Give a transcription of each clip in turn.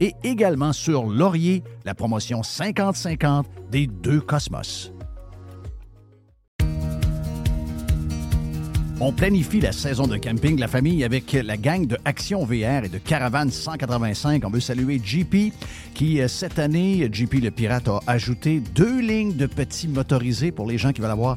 et également sur Laurier, la promotion 50-50 des deux Cosmos. On planifie la saison de camping de la famille avec la gang de Action VR et de Caravane 185. On veut saluer JP qui, euh, cette année, JP le Pirate a ajouté deux lignes de petits motorisés pour les gens qui veulent avoir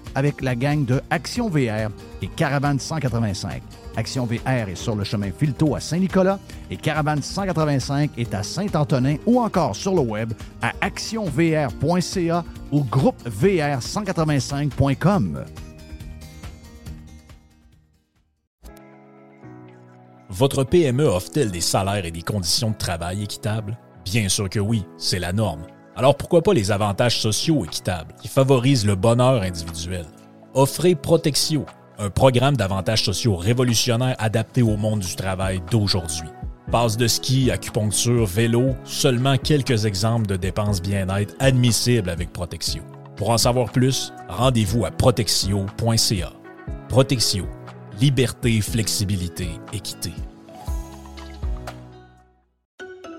avec la gang de Action VR et Caravane 185. Action VR est sur le chemin Filto à Saint-Nicolas et Caravane 185 est à Saint-Antonin ou encore sur le web à actionvr.ca ou groupevr185.com. Votre PME offre-t-elle des salaires et des conditions de travail équitables? Bien sûr que oui, c'est la norme. Alors pourquoi pas les avantages sociaux équitables qui favorisent le bonheur individuel? Offrez Protexio, un programme d'avantages sociaux révolutionnaire adapté au monde du travail d'aujourd'hui. Passe de ski, acupuncture, vélo, seulement quelques exemples de dépenses bien-être admissibles avec Protexio. Pour en savoir plus, rendez-vous à protexio.ca. Protexio, liberté, flexibilité, équité.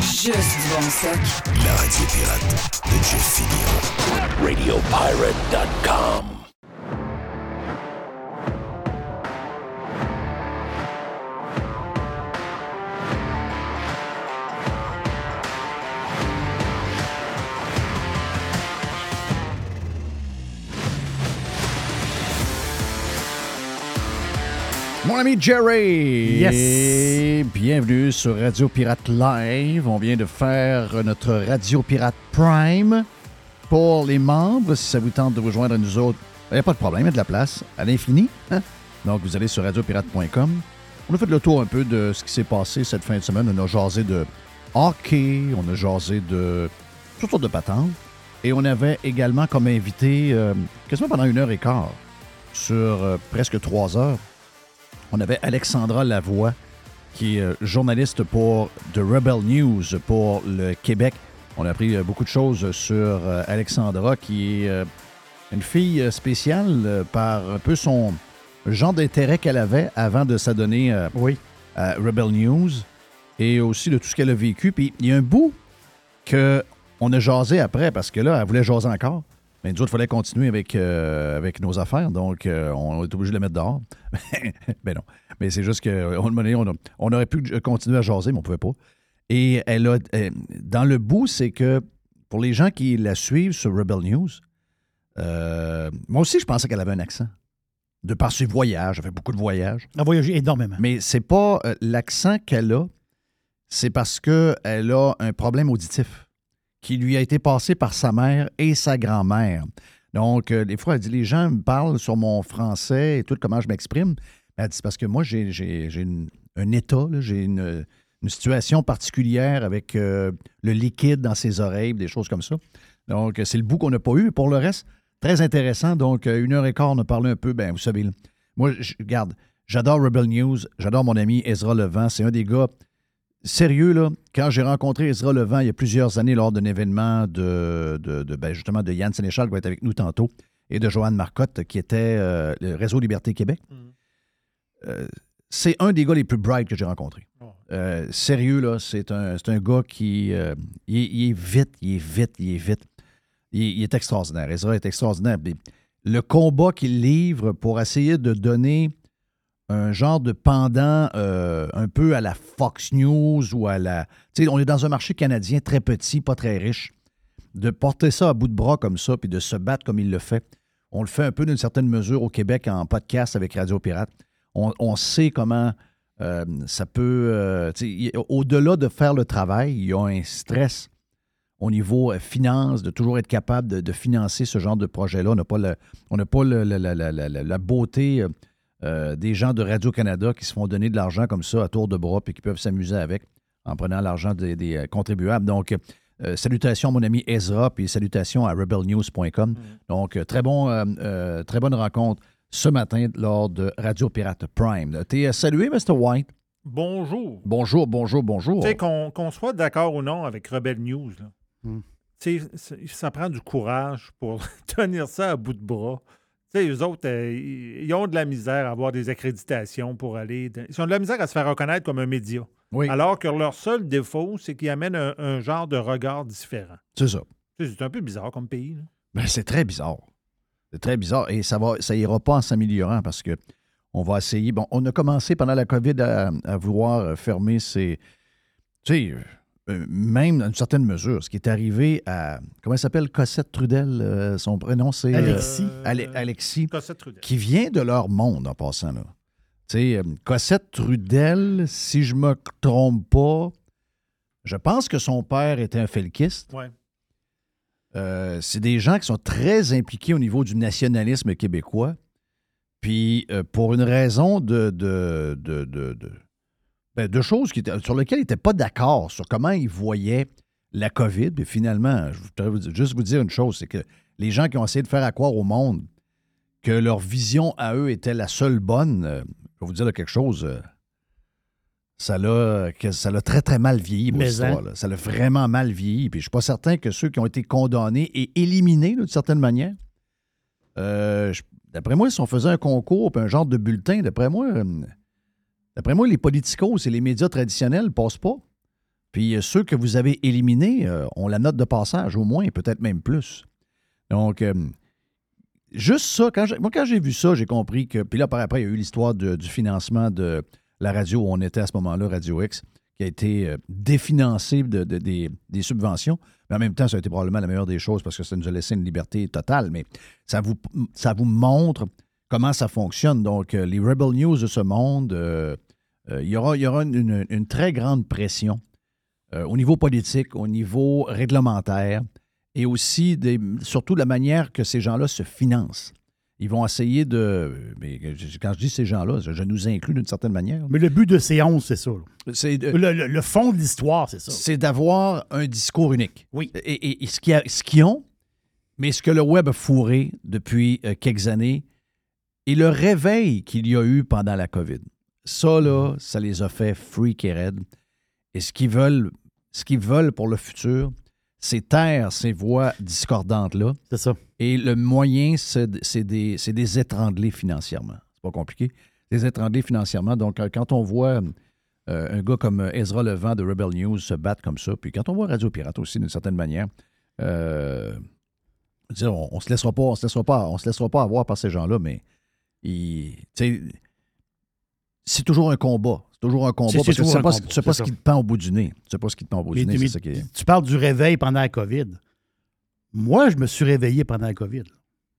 Juste bon stock. La radio pirate de Jeff Fillion. RadioPirate.com Mon ami Jerry! Yes! bienvenue sur Radio Pirate Live. On vient de faire notre Radio Pirate Prime pour les membres. Si ça vous tente de vous joindre à nous autres, il n'y a pas de problème, il y a de la place à l'infini. hein? Donc, vous allez sur radiopirate.com. On a fait le tour un peu de ce qui s'est passé cette fin de semaine. On a jasé de hockey, on a jasé de toutes sortes de patentes. Et on avait également comme invité, euh, quasiment pendant une heure et quart, sur euh, presque trois heures, on avait Alexandra Lavoie, qui est euh, journaliste pour The Rebel News pour le Québec. On a appris euh, beaucoup de choses sur euh, Alexandra, qui est une fille spéciale par un peu son genre d'intérêt qu'elle avait avant de s'adonner à Rebel News et aussi de tout ce qu'elle a vécu. Puis il y a un bout que on a jasé après parce que là, elle voulait jaser encore. Mais nous autres, il fallait continuer avec, euh, avec nos affaires, donc euh, on est obligé de la mettre dehors. ben non. Mais c'est juste qu'on on, on aurait pu continuer à jaser, mais on ne pouvait pas. Et elle a. euh, dans le bout, c'est que pour les gens qui la suivent sur Rebel News, euh, moi aussi, je pensais qu'elle avait un accent. De par ses voyages, elle fait beaucoup de voyages. Elle a voyagé énormément. Mais c'est pas l'accent qu'elle a, c'est parce qu'elle a un problème auditif qui lui a été passé par sa mère et sa grand-mère. Donc, euh, des fois, elle dit les gens me parlent sur mon français et tout, comment je m'exprime. Elle dit parce que moi, j'ai un état, j'ai une, situation particulière avec euh, le liquide dans ses oreilles, des choses comme ça. Donc, euh, c'est le bout qu'on n'a pas eu. Pour le reste, très intéressant. Donc, une heure et quart, on a parlé un peu. Ben, vous savez, moi, je regarde, j'adore Rebel News, j'adore mon ami Ezra Levent. C'est un des gars sérieux, là. Quand j'ai rencontré Ezra Levent il y a plusieurs années lors d'un événement de, de, de, ben, justement de Yann Sénéchal qui va être avec nous tantôt et de Joanne Marcotte qui était euh, le Réseau Liberté Québec. Euh, c'est un des gars les plus bright que j'ai rencontrés. Euh, sérieux, là, c'est un, gars qui. il, est- il est vite, il est vite, il est vite. Il, il est extraordinaire. Ezra est extraordinaire. Le combat qu'il livre pour essayer de donner un genre de pendant euh, un peu à la Fox News ou à la. Tu sais, on est dans un marché canadien très petit, pas très riche. De porter ça à bout de bras comme ça, puis de se battre comme il le fait. On le fait un peu d'une certaine mesure au Québec en podcast avec Radio Pirate. On, sait comment euh, ça peut. euh, Au-delà de faire le travail, il y a un stress au niveau finance, de toujours être capable de, financer ce genre de projet-là. On n'a pas, le- la beauté euh, des gens de Radio-Canada qui se font donner de l'argent comme ça à tour de bras et qui peuvent s'amuser avec en prenant l'argent des, des, euh, contribuables. Donc, euh, salutations à mon ami Ezra, puis salutations à rebelnews.com. Donc, euh, très, bon, euh, euh, très bonne rencontre ce matin lors de Radio Pirate Prime. T'es euh, salué, Mr. White? Bonjour. Bonjour, bonjour, bonjour. Tu sais, qu'on qu'on soit d'accord ou non avec Rebel News, là, tu sais, ça- ça prend du courage pour tenir ça à bout de bras. Tu sais, eux autres, euh, ils ont de la misère à avoir des accréditations pour aller. Ils ont de la misère à se faire reconnaître comme un média. Oui. Alors que leur seul défaut, c'est qu'ils amènent un, un genre de regard différent. C'est ça. C'est un peu bizarre comme pays. là. Ben, c'est très bizarre. C'est très bizarre. Et ça va, ça ira pas en s'améliorant parce que on va essayer. Bon, on a commencé pendant la COVID à, à vouloir fermer ces. Tu sais, même dans une certaine mesure, ce qui est arrivé à. Comment elle s'appelle? Cossette Trudel euh, Son prénom, c'est. euh, Alexis. Ale- Alexis. Cossette Trudel. Qui vient de leur monde en passant, là. Tu sais, euh, Cossette Trudel, si je me trompe pas, je pense que son père était un felkiste. Ouais. Euh, c'est des gens qui sont très impliqués au niveau du nationalisme québécois. Puis, euh, pour une raison de, de, de, de, ben, de choses qui sur lesquelles ils n'étaient pas d'accord, sur comment ils voyaient la COVID. Puis finalement, je voudrais vous juste vous dire une chose, c'est que les gens qui ont essayé de faire accroire au monde que leur vision à eux était la seule bonne, euh, je vais vous dire là, quelque chose, euh, ça l'a que ça l'a très, très mal vieilli, mon Mais histoire. hein? Ça l'a vraiment mal vieilli. Puis je suis pas certain que ceux qui ont été condamnés et éliminés, d'une certaine manière, euh, d'après moi, si on faisait un concours, puis un genre de bulletin, d'après moi, euh, d'après moi, les politicos et les médias traditionnels ne passent pas. Puis euh, ceux que vous avez éliminés euh, ont la note de passage, au moins, peut-être même plus. Donc, euh, juste ça, quand moi, quand j'ai vu ça, j'ai compris que. Puis là, par après, il y a eu l'histoire du financement de la radio où on était à ce moment-là, Radio X, qui a été euh, définancé de- des, des subventions. Mais en même temps, ça a été probablement la meilleure des choses parce que ça nous a laissé une liberté totale. Mais ça vous, ça vous montre comment ça fonctionne. Donc, euh, les Rebel News de ce monde, euh, il y aura, il y aura une, très grande pression euh, au niveau politique, au niveau réglementaire et aussi des- surtout la manière que ces gens-là se financent. Ils vont essayer de. Mais quand je dis ces gens-là, je, je nous inclus d'une certaine manière. Mais le but de ces 11, c'est ça. de- Le, le- le fond de l'histoire, c'est ça. c'est d'avoir un discours unique. Oui. Et, et- et ce qu'ils a- ce qu'ils ont, mais ce que le web a fourré depuis euh, quelques années, et le réveil qu'il y a eu pendant la COVID. Ça, là, ça les a fait freak et raide. Et ce qu'ils veulent, ce qu'ils veulent pour le futur, c'est taire ces voix discordantes-là. C'est ça. Et le moyen, c'est des, c'est des étranglés financièrement. C'est pas compliqué. Des étranglés financièrement. Donc, euh, quand on voit euh, un gars comme euh, Ezra Levent de Rebel News se battre comme ça, puis quand on voit Radio Pirate aussi, d'une certaine manière, euh, veux dire, on, on se laissera pas, on se laissera pas, on se laissera pas avoir par ces gens-là, mais ils- c'est toujours un combat. C'est toujours un combat C'est- parce que tu sais pas, combat, tu sais pas ce qui te pend au bout du nez. Tu sais pas ce qui te pend au bout Mais- du nez. mais c'est ça qui est- Tu parles du réveil pendant la COVID. Moi, je me suis réveillé pendant la COVID.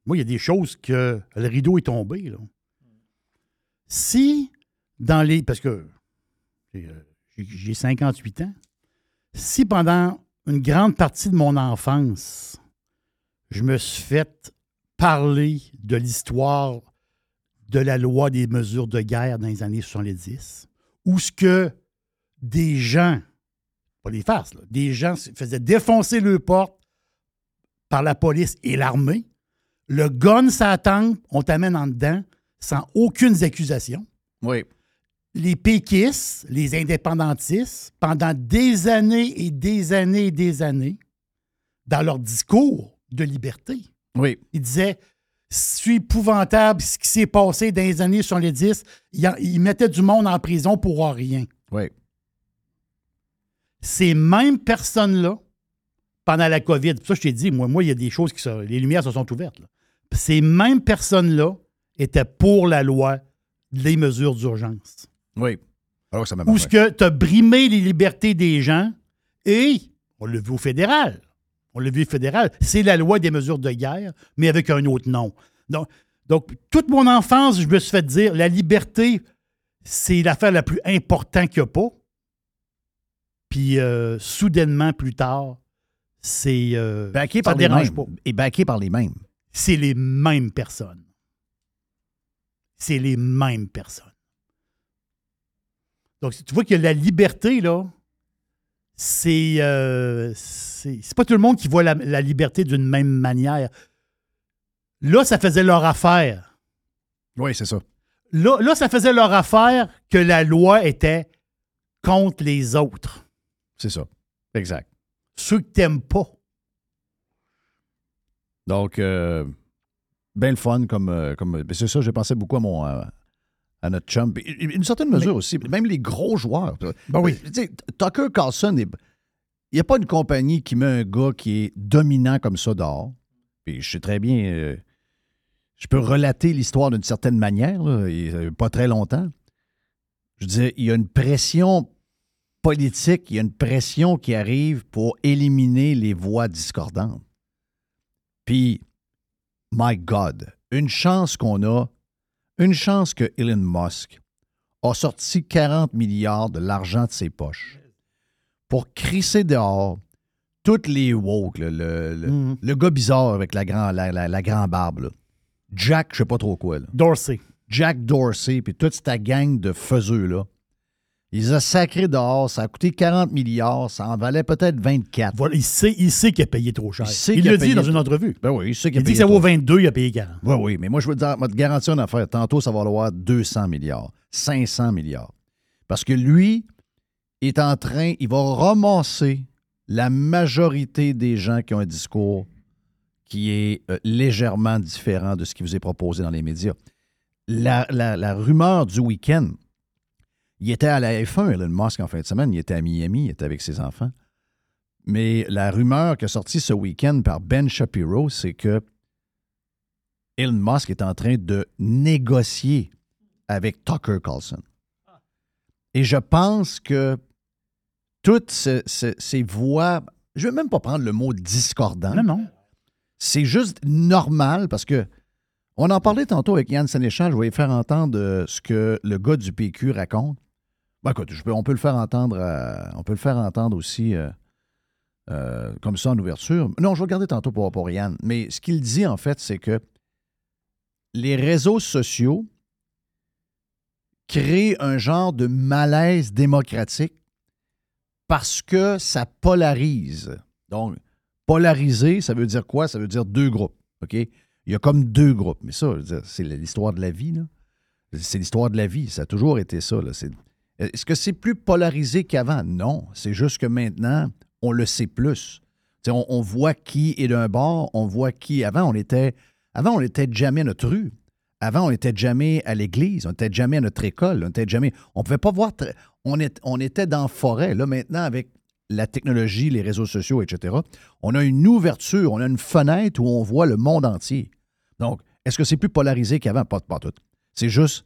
Moi, il y a des choses que le rideau est tombé. Là. Si dans les. Parce que j'ai, euh, j'ai- j'ai 58 ans. Si pendant une grande partie de mon enfance, je me suis fait parler de l'histoire de la loi des mesures de guerre dans les années 70, où ce que des gens, pas les farces, là, des gens se faisaient défoncer le porte par la police et l'armée. Le gun s'attend, on t'amène en dedans sans aucune accusation Oui. les péquistes, les indépendantistes, pendant des années et des années et des années, dans leur discours de liberté, Oui. ils disaient c'est épouvantable ce qui s'est passé dans les années 70. Ils, en- ils mettaient du monde en prison pour rien. Oui. Ces mêmes personnes-là, pendant la COVID, ça je t'ai dit, moi, moi, il y a des choses qui se, les lumières se sont ouvertes. là. Ces mêmes personnes-là étaient pour la loi des mesures d'urgence. Oui. Alors que ça m'a où ce que tu as brimé les libertés des gens et on l'a vu au fédéral. On l'a vu fédéral. C'est la loi des mesures de guerre, mais avec un autre nom. Donc, donc toute mon enfance, je me suis fait dire la liberté, c'est l'affaire la plus importante qu'il n'y a pas. Puis euh, soudainement, plus tard, c'est. euh, Backé par les dérange mêmes. pas. Et backé par les mêmes. C'est les mêmes personnes. C'est les mêmes personnes. Donc, tu vois que la liberté, là, c'est. euh, c'est pas tout le monde qui voit la, la liberté d'une même manière. Là, ça faisait leur affaire. Oui, c'est ça. Là, là, ça faisait leur affaire que la loi était contre les autres. C'est ça. Exact. Ceux que t'aimes pas. Donc, euh, bien le fun comme. euh, comme ben, c'est ça, j'ai pensé beaucoup à mon. euh, à notre chum. Une certaine mesure aussi. Même les gros joueurs. Ben oui. Tucker Carlson, il n'y a pas une compagnie qui met un gars qui est dominant comme ça dehors. Puis je sais très bien. euh, je peux relater l'histoire d'une certaine manière, là, pas très longtemps. Je disais, il y a une pression politique, il y a une pression qui arrive pour éliminer les voix discordantes. Puis, my God, une chance qu'on a, une chance que Elon Musk a sorti 40 milliards de l'argent de ses poches pour crisser dehors toutes les woke, là, le, le, Mhm. le gars bizarre avec la grande la, la- la grande barbe. là. Jack, je sais pas trop quoi. là. Dorsey. Jack Dorsey, puis toute cette gang de Ils ont sacré dehors, ça a coûté 40 milliards, ça en valait peut-être 24. Voilà, il sait, il sait qu'il a payé trop cher. Il Il a l'a dit dans une entrevue. Ben oui, qu'il a Il dit que ça vaut 22, il a payé 40. Oui, oui, mais moi, je veux dire, moi, te garantir une affaire. Tantôt, ça va valoir 200 milliards, 500 milliards. Parce que lui est en train, il va ramasser la majorité des gens qui ont un discours qui est euh, légèrement différent de ce qui vous est proposé dans les médias. La, la- la rumeur du week-end, il était à la F1, Elon Musk, en fin de semaine. Il était à Miami, il était avec ses enfants. Mais la rumeur qui est sortie ce week-end par Ben Shapiro, c'est que Elon Musk est en train de négocier avec Tucker Carlson. Et je pense que toutes ce- ce- ces voix, je ne vais même pas prendre le mot discordant. Non, non. C'est juste normal parce que on en parlait tantôt avec Yann Sénéchal. Je vais lui faire entendre euh, ce que le gars du PQ raconte. Ben, écoute, on peut le faire entendre. euh, on peut le faire entendre aussi euh, euh, comme ça en ouverture. Non, je vais le garder tantôt pour, pour Yann. Mais ce qu'il dit en fait, c'est que les réseaux sociaux créent un genre de malaise démocratique parce que ça polarise. Donc, polariser, ça veut dire quoi? Ça veut dire deux groupes. OK? Il y a comme deux groupes. Mais ça, c'est l'histoire de la vie. C'est l'histoire de la vie. Ça a toujours été ça. là. Est-ce que c'est plus polarisé qu'avant? Non. C'est juste que maintenant, on le sait plus. On, voit qui est d'un bord, on voit qui. Avant, on était. Avant, on n'était jamais à notre rue. Avant, on n'était jamais à l'église, on n'était jamais à notre école, on n'était jamais. On pouvait pas voir. on était dans la forêt. Là, maintenant, avec la technologie, les réseaux sociaux, etc., on a une ouverture, on a une fenêtre où on voit le monde entier. Donc, est-ce que c'est plus polarisé qu'avant? Pas, pas tout. C'est juste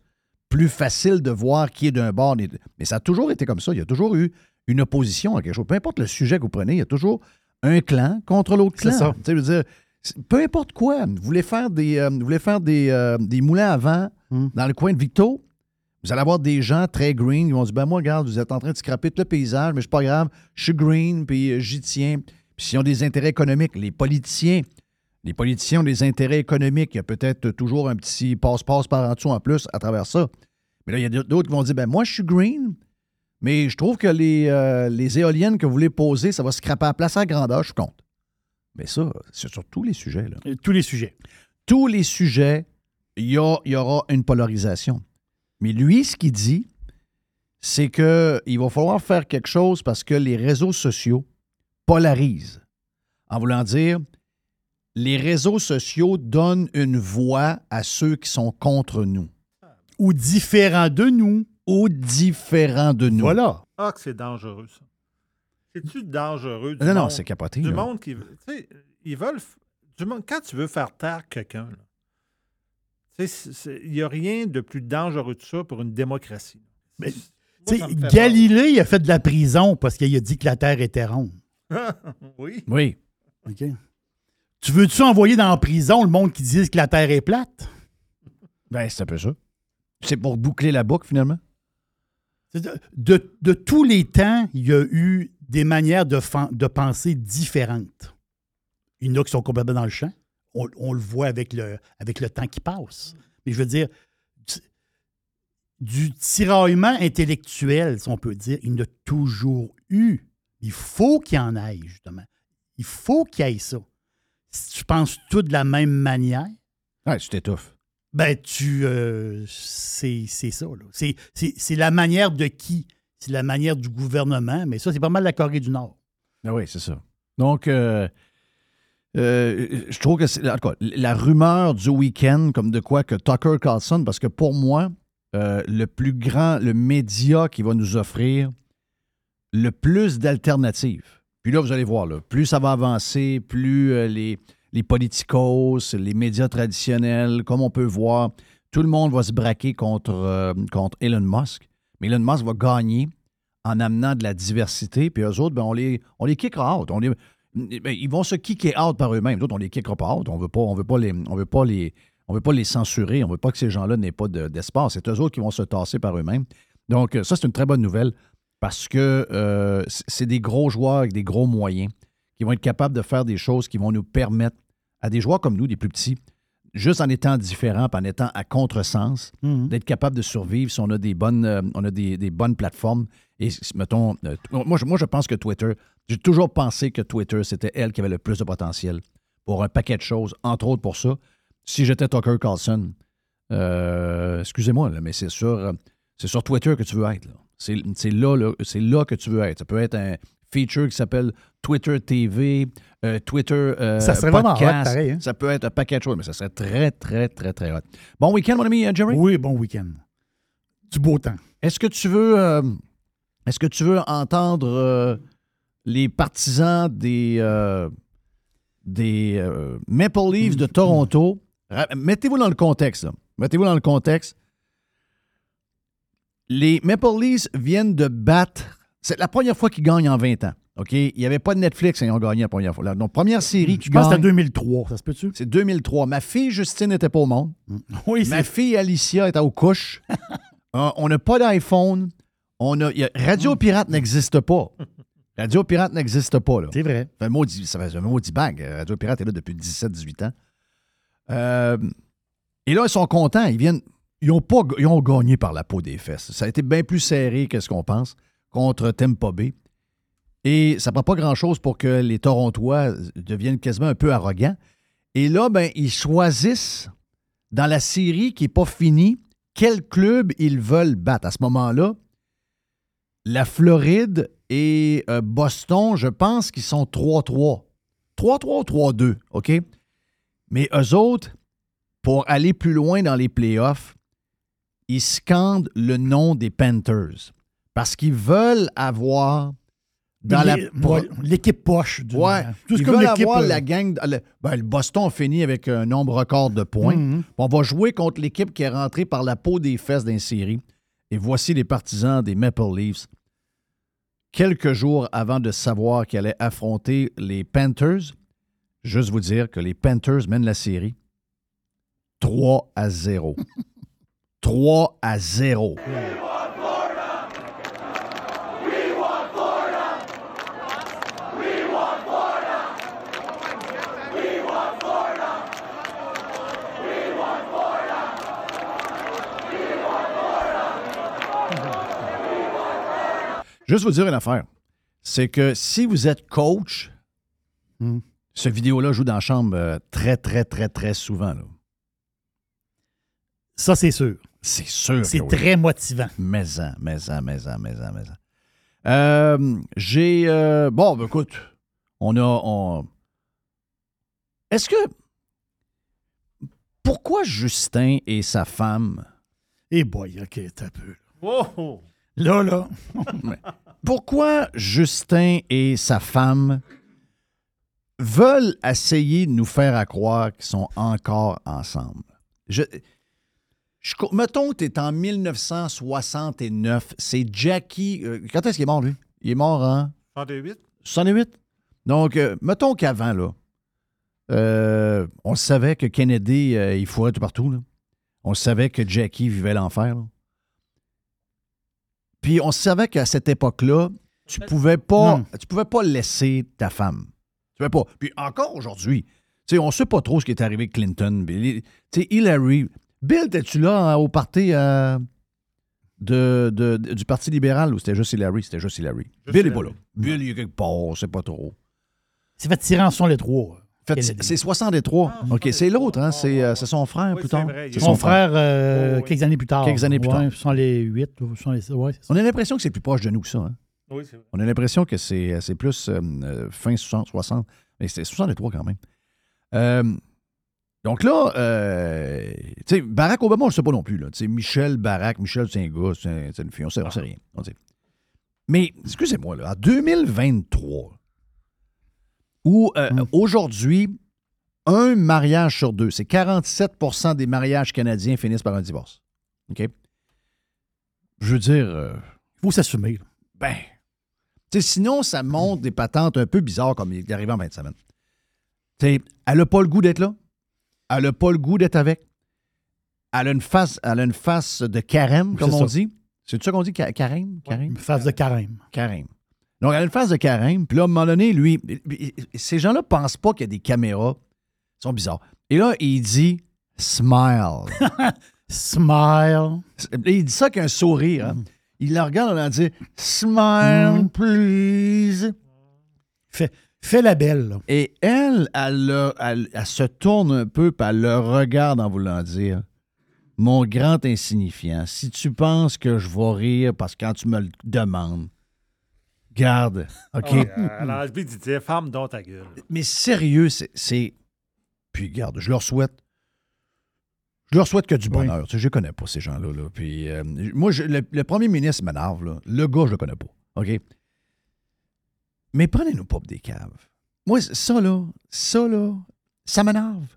plus facile de voir qui est d'un bord. Mais ça a toujours été comme ça. Il y a toujours eu une opposition à quelque chose. Peu importe le sujet que vous prenez, il y a toujours un clan contre l'autre clan. ça. Veux dire, peu importe quoi. Vous voulez faire des, euh, vous voulez faire des, euh, des moulins à vent Hmm. dans le coin de Victo? Vous allez avoir des gens très green qui vont dire Ben, moi, regarde, vous êtes en train de scraper tout le paysage, mais c'est pas grave, je suis green, puis euh, j'y tiens. Puis s'ils ont des intérêts économiques, les politiciens, les politiciens ont des intérêts économiques. Il y a peut-être toujours un petit passe-passe par en dessous en plus à travers ça. Mais là, il y a d'autres qui vont dire ben moi, je suis green, mais je trouve que les, euh, les éoliennes que vous voulez poser, ça va scraper à la place à grandeur, je suis contre. Mais ça, c'est sur tous les sujets. Là. Tous les sujets. Tous les sujets, il y, a- il y aura une polarisation. Mais lui, ce qu'il dit, c'est qu'il va falloir faire quelque chose parce que les réseaux sociaux polarisent. En voulant dire, les réseaux sociaux donnent une voix à ceux qui sont contre nous Ou différents de nous. ou différents de nous. Voilà. Ah, que c'est dangereux, ça. C'est-tu dangereux du Non, non, c'est capoté. Du là. monde qui. veut- Tu sais, ils veulent. Du monde, quand tu veux faire taire quelqu'un, tu sais, il n'y a rien de plus dangereux que ça pour une démocratie. Mais, Moi, Galilée, il a fait de la prison parce qu'il a dit que la Terre était ronde. oui. Oui. OK? Tu veux-tu envoyer dans la prison le monde qui dit que la Terre est plate? Ben, c'est un peu ça. C'est pour boucler la boucle, finalement. De, de- de tous les temps, il y a eu des manières de, penser différentes. Il y en a qui sont complètement dans le champ. On, on le voit avec le, avec le temps qui passe. Mais je veux dire, du, du tiraillement intellectuel, si on peut dire, il y en a toujours eu. Il faut qu'il y en ait, justement. Il faut qu'il y ait ça. Si tu penses tout de la même manière, Ouais, tu t'étouffes. ben, tu. euh, c'est ça, là. C'est- la manière de qui? C'est la manière du gouvernement, mais ça, c'est pas mal la Corée du Nord. Ah oui, c'est ça. Donc, euh, euh, je trouve que c'est. En tout cas, la rumeur du week-end, comme de quoi que Tucker Carlson, parce que pour moi, euh, le plus grand, le média qui va nous offrir le plus d'alternatives. Puis là, vous allez voir, là, plus ça va avancer, plus euh, les, politicos, les médias traditionnels, comme on peut voir, tout le monde va se braquer contre, euh, contre Elon Musk. Mais Elon Musk va gagner en amenant de la diversité, puis eux autres, ben, on les, on kickera out. On les- ben, ils vont se kicker out par eux-mêmes. D'autres, on les kickera pas out. On veut pas, on veut pas les, on on veut pas censurer. On veut pas que ces gens-là n'aient pas de- d'espace. C'est eux autres qui vont se tasser par eux-mêmes. Donc, ça, c'est une très bonne nouvelle parce que euh, c'est des gros joueurs avec des gros moyens qui vont être capables de faire des choses qui vont nous permettre à des joueurs comme nous, des plus petits, juste en étant différents, en étant à contresens, d'être capable de survivre si on a des bonnes, euh, on a des, des bonnes plateformes. Et mettons, euh, moi, je, moi, je pense que Twitter, j'ai toujours pensé que Twitter, c'était elle qui avait le plus de potentiel pour un paquet de choses, entre autres pour ça. Si j'étais Tucker Carlson, euh, excusez-moi, mais c'est sur, c'est sur Twitter que tu veux être. là. C'est, là, là, c'est là que tu veux être. Ça peut être un feature qui s'appelle Twitter TV, euh, Twitter euh, Ça serait vraiment hot, pareil, hein? Ça peut être un paquet de choses, mais ça serait très, très, très, très hot. Bon week-end, mon ami euh, Jerry? Oui, bon week-end. Du beau temps. Est-ce que tu veux euh, est-ce que tu veux entendre euh, les partisans des des Maple Leafs de Toronto? Ra- Mettez-vous dans le contexte. Mettez-vous dans le contexte. Les Maple Leafs viennent de battre. C'est la première fois qu'ils gagnent en 20 ans. OK? Il n'y avait pas de Netflix et ils ont gagné la première fois. Donc, première série qui Je pense que c'était gagne, 2003, ça se peut-tu? c'est 2003. Ma fille Justine n'était pas au monde. Oui, Ma fille Alicia est aux couches. Euh, on n'a pas d'iPhone. On a, y a- Radio Pirate n'existe pas. Radio Pirate n'existe pas. Là. c'est vrai. Ça fait un maudit, ça fait un maudit. Euh, Radio Pirate est là depuis 17-18 ans. Euh, et là, ils sont contents. Ils viennent. Ils ont, pas, ils ont gagné par la peau des fesses. Ça a été bien plus serré que ce qu'on pense contre Tampa Bay. Et ça prend pas grand-chose pour que les Torontois deviennent quasiment un peu arrogants. Et là, ben, ils choisissent dans la série qui n'est pas finie quel club ils veulent battre. À ce moment-là, la Floride et euh, Boston, je pense qu'ils sont 3-3. 3-3 ou 3-2, OK? Mais eux autres, pour aller plus loin dans les playoffs, ils scandent le nom des Panthers parce qu'ils veulent avoir dans la... Les- L'équipe poche. Du Ouais, Tout ils veulent avoir euh, la gang... Le, ben, le Boston a fini avec un nombre record de points. Mhm. On va jouer contre l'équipe qui est rentrée par la peau des fesses d'une série. Et voici les partisans des Maple Leafs. Quelques jours avant de savoir qu'ils allaient affronter les Panthers, juste vous dire que les Panthers mènent la série 3 à 0. 3 à 0. Juste vous dire une affaire. C'est que si vous êtes coach, Hmm. ce vidéo-là joue dans la chambre euh, très, très, très, très souvent. là. Ça, c'est sûr. C'est sûr. C'est que oui. très motivant. Maison, maison, maison, maison, maison. Euh, J'ai. euh, bon, ben, écoute, on a. on- Est-ce que. Pourquoi Justin et sa femme? Eh boy, OK, t'as peu. Oh! Là, là, Pourquoi Justin et sa femme veulent essayer de nous faire à croire qu'ils sont encore ensemble? Je, je, mettons que tu es en 1969. C'est Jackie. euh, quand est-ce qu'il est mort, lui? Il est mort en 38? 68? Donc, euh, mettons qu'avant, là, euh, on savait que Kennedy, euh, il fourrait tout partout. Là. On savait que Jackie vivait l'enfer. là. Puis on savait qu'à cette époque-là, tu pouvais pas, Non. tu pouvais pas laisser ta femme. Tu pouvais pas. Puis encore aujourd'hui, tu sais, on sait pas trop ce qui est arrivé avec Clinton. Hillary. Bill, étais-tu là hein, au parti euh, de, de- de- du Parti libéral ou c'était juste Hillary? C'était juste Hillary. Bill est pas là. Bill, il est quelque part, on sait pas trop. c'est fait tirer en son les trois. C'est c'est 63. Ah, OK, c'est l'autre, hein? C'est euh, c'est son frère Oui, plus c'est tard. vrai, C'est Son frère, euh, Oh, oui. quelques années plus tard. Quelques années plus Ouais, tard. Ce sont les 8 ou ce sont les ouais, c'est ça. On a l'impression que c'est plus proche de nous que ça. hein? Oui, c'est vrai. On a l'impression que c'est c'est plus euh, fin 60, 60. Mais c'est 63 quand même. Donc là, euh, tu sais, Barack Obama, on ne sait pas non plus. Là. Tu sais, Michel Barack, Michel, c'est un gars, c'est un- c'est une fille, on ne sait, on sait rien. on sait. Mais, excusez-moi, là, en 2023, où euh, Mm. aujourd'hui, un mariage sur deux, c'est 47% des mariages canadiens finissent par un divorce. OK? Je veux dire, euh, Il faut s'assumer. ben, tu sais, sinon, ça montre des patentes un peu bizarres comme il est arrivé en fin de semaine. Tu sais, elle n'a pas le goût d'être là. Elle n'a pas le goût d'être avec. Elle a une face, elle a une face de carême, comme on ça. dit. C'est ça qu'on dit, ca- carême? Carême? Une phase de carême. Carême. Donc, elle a une face de carême. Puis là, à un moment donné, lui, ces gens-là ne pensent pas qu'il y a des caméras. Ils sont bizarres. Et là, il dit smile. Smile. il dit ça avec un sourire. hein. Il la regarde, a dit smile, Mm. please. Fais, fais la belle. là. Et elle, elle, le- elle- elle se tourne un peu, puis elle le regarde en voulant dire Mon grand insignifiant, si tu penses que je vais rire parce que quand tu me le demandes, garde, OK? Ah, euh, alors, je lui disais, ferme donc ta gueule. Mais sérieux, c'est- c'est. Puis garde, je leur souhaite. Je leur souhaite que du Oui. bonheur. Tu sais, je connais pas ces gens-là. là. Puis, euh, moi, je- le, le premier ministre m'énerve. là. Le gars, je le connais pas. OK? Mais prenez-nous pas des caves. Moi, ça, là, ça, là, ça m'énerve.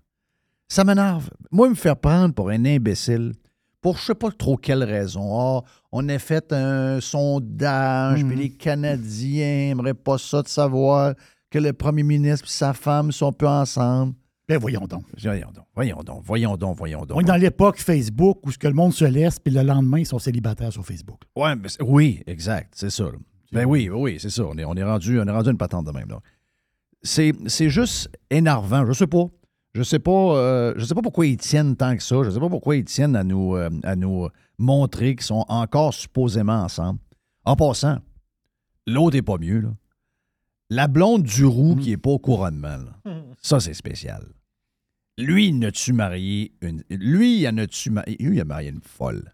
Ça m'énerve. Moi, me faire prendre pour un imbécile, pour je sais pas trop quelle raison. Ah, on a fait un sondage, puis les Canadiens n'aimeraient pas ça de savoir que le premier ministre et sa femme sont peu ensemble. Ben voyons donc. Voyons donc, voyons donc, voyons donc, voyons donc. On est dans l'époque Facebook où ce que le monde se laisse, puis le lendemain, ils sont célibataires sur Facebook. Ouais, oui, exact, c'est ça. Ben oui, oui, c'est ça. On est, on est rendu, on est rendu une patente de même. C'est, c'est juste énervant. Je sais pas. Je sais pas. euh, je sais pas pourquoi ils tiennent tant que ça. Je sais pas pourquoi ils tiennent à nous, euh, à nous montrer qu'ils sont encore supposément ensemble. En passant, l'autre est pas mieux. Là. La blonde du roux qui est pas au couronnement, là, ça c'est spécial. Lui, il a-tu marié une. Lui, il en a-tu marié. Lui, il a marié une folle.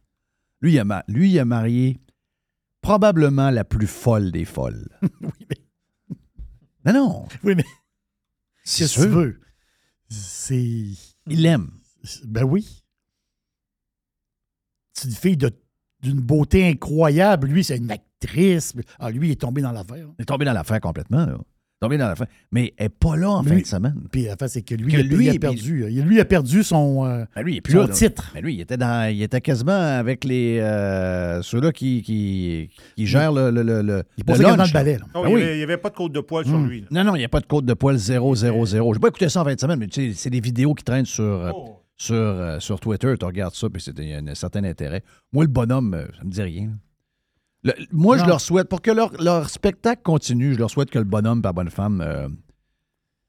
Lui, il a, ma- lui, il a marié probablement la plus folle des folles. oui, mais, Non, non. oui, mais C'est qu'est-ce que tu veux? C'est. Il l'aime. Ben oui. C'est une fille d'une beauté incroyable. Lui, c'est une actrice. Ah, lui, il est tombé dans l'affaire. Il est tombé dans l'affaire complètement. Là. Tombé dans l'affaire. Mais elle n'est pas là en Lui- fin de semaine. Puis la c'est que lui, Que il, a- lui, il a puis- perdu. il- Lui, a perdu son, euh, Ben, lui, il est plus son là. là. titre. Mais lui, il était, dans, il était quasiment avec les euh, ceux-là qui, qui, qui gèrent le, le, le, le- Il le passait dans lunch, le balai. là. Ben il oui. n'y avait, pas de côte de poil sur Hmm. lui. là. Non, non, il n'y a pas de côte de poil 000. Je n'ai pas écouté ça en fin de semaine, mais tu sais, c'est des vidéos qui traînent sur, euh, Oh. sur, euh, sur Twitter, tu regardes ça, puis c'est il y a un certain intérêt. Moi, le bonhomme, euh, ça me dit rien. Le- moi, je leur souhaite, pour que leur, leur spectacle continue, je leur souhaite que le bonhomme, par bonne femme, euh,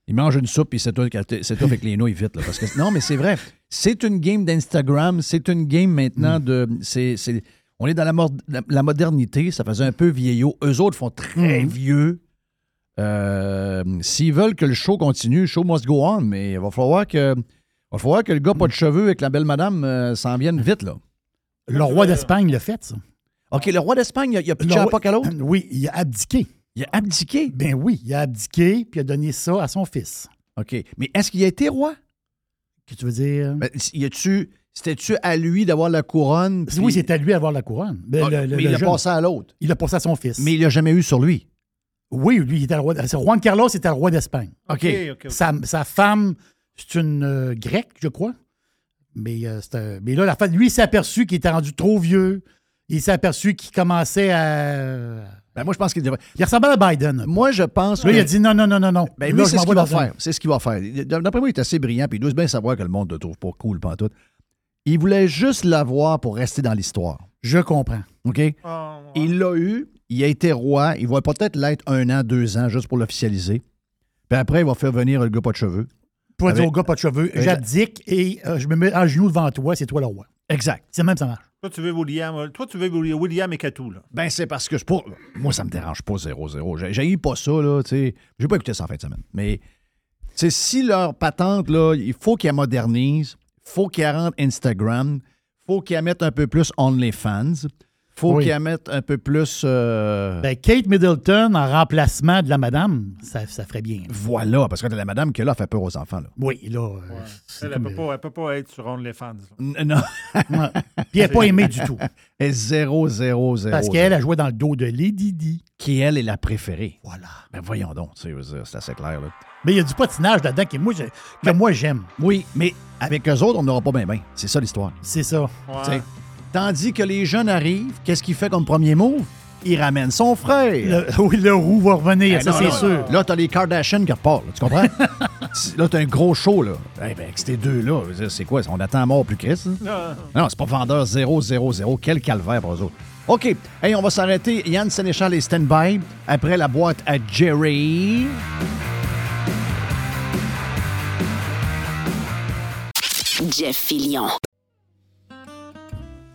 il mange une soupe, puis c'est tout, c'est tout avec les nouilles vite. Là, parce que, non, mais c'est vrai. C'est une game d'Instagram, c'est une game maintenant de. c'est c'est- on est dans la, la- la modernité, ça faisait un peu vieillot. Eux autres font très Mhm. vieux. Euh, S'ils veulent que le show continue, le show must go on, mais il va falloir que, va falloir que le gars pas de cheveux avec la belle madame euh, s'en vienne vite. là. Le roi d'Espagne l'a fait, ça. OK, le roi d'Espagne, il a, a pitché Le à roi- pas qu'à l'autre? Oui, il a abdiqué. Il a abdiqué? Ben oui, il a abdiqué, puis il a donné ça à son fils. OK. Mais est-ce qu'il a été roi? Qu'est-ce que tu veux dire? Ben, y a-tu, c'était-tu à lui d'avoir la couronne? puis- oui, c'est à lui d'avoir la couronne. Ben, Ah, le- le- mais le il l'a jeune, passé à l'autre. il l'a passé à son fils. Mais il l'a jamais eu sur lui. Oui, lui, il était le roi. Juan Carlos était le roi d'Espagne. OK. Sa, sa femme, c'est une euh, grecque, je crois. Mais, euh, mais là, la femme, lui, il s'est aperçu qu'il était rendu trop vieux. Il s'est aperçu qu'il commençait à. Ben, moi, je pense qu'il devrait. Il ressemblait à Biden. Moi, je pense. Que- il a dit non, non, non, non, non. Ben, lui, c'est ce qu'il va faire. C'est ce qu'il va faire. D'après moi, il est assez brillant, puis il doit bien savoir que le monde ne le trouve pas cool, pantoute. Il voulait juste l'avoir pour rester dans l'histoire. Je comprends. OK? Ouais. Il l'a eu, il a été roi, il va peut-être l'être un an, deux ans, juste pour l'officialiser. Puis après, il va faire venir le gars pas de cheveux. Pour dire Avec- au gars, pas de cheveux, j'abdique et euh, je me mets à genoux devant toi, c'est toi le roi. Exact. C'est même ça marche. Toi, tu veux William, euh, toi, tu veux William et Catou, là. Ben, c'est parce que je pour... Moi, ça me dérange pas 0-0. J'ai- pas ça, là, tu sais. J'ai pas écouté ça en fin de semaine. Mais, tu si leur patente, là, il faut qu'ils la modernisent, faut qu'ils la rendent Instagram, faut qu'ils la mettent un peu plus OnlyFans, faut Oui. qu'ils la mettent un peu plus... euh, Ben, Kate Middleton en remplacement de la madame, ça, ça ferait bien. Voilà, parce que la madame qui est là fait peur aux enfants, là. Oui, là. euh, Elle, ne peut, pas- elle peut pas être sur OnlyFans. là. N- Non, ouais. Puis elle n'est pas aimée du tout. elle est 0 0 0 Parce qu'elle a joué dans le dos de Lady Di. Qui, elle, est la préférée. Voilà. Ben, voyons donc, c'est assez clair, là. Mais il y a du patinage là-dedans que moi, je- que moi j'aime. Oui, mais avec eux autres, on n'aura pas bien, bien. C'est ça, l'histoire. C'est ça. Ouais. Tandis que les jeunes arrivent, qu'est-ce qu'il fait comme premier move? Il ramène son frère. Le, oui, le roux va revenir, Eh ça c'est sûr. Là, t'as les Kardashians qui repartent, tu comprends? Là, t'as un gros show, là. Eh ben, avec ces deux-là, c'est quoi? On attend à mort plus Christ? hein? Non, c'est pas vendeur 0, 0, 0. Quel calvaire pour eux autres. OK. Hey, on va s'arrêter. Yann Sénéchal est stand-by. Après la boîte à Jerry. Jeff Fillion.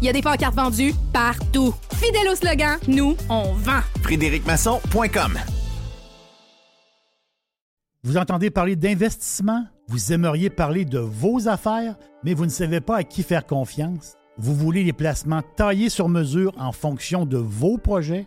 Il y a des pancartes vendues partout. Fidèle au slogan, nous, on vend. FrédéricMasson.com Vous entendez parler d'investissement? Vous aimeriez parler de vos affaires, mais vous ne savez pas à qui faire confiance? Vous voulez les placements taillés sur mesure en fonction de vos projets?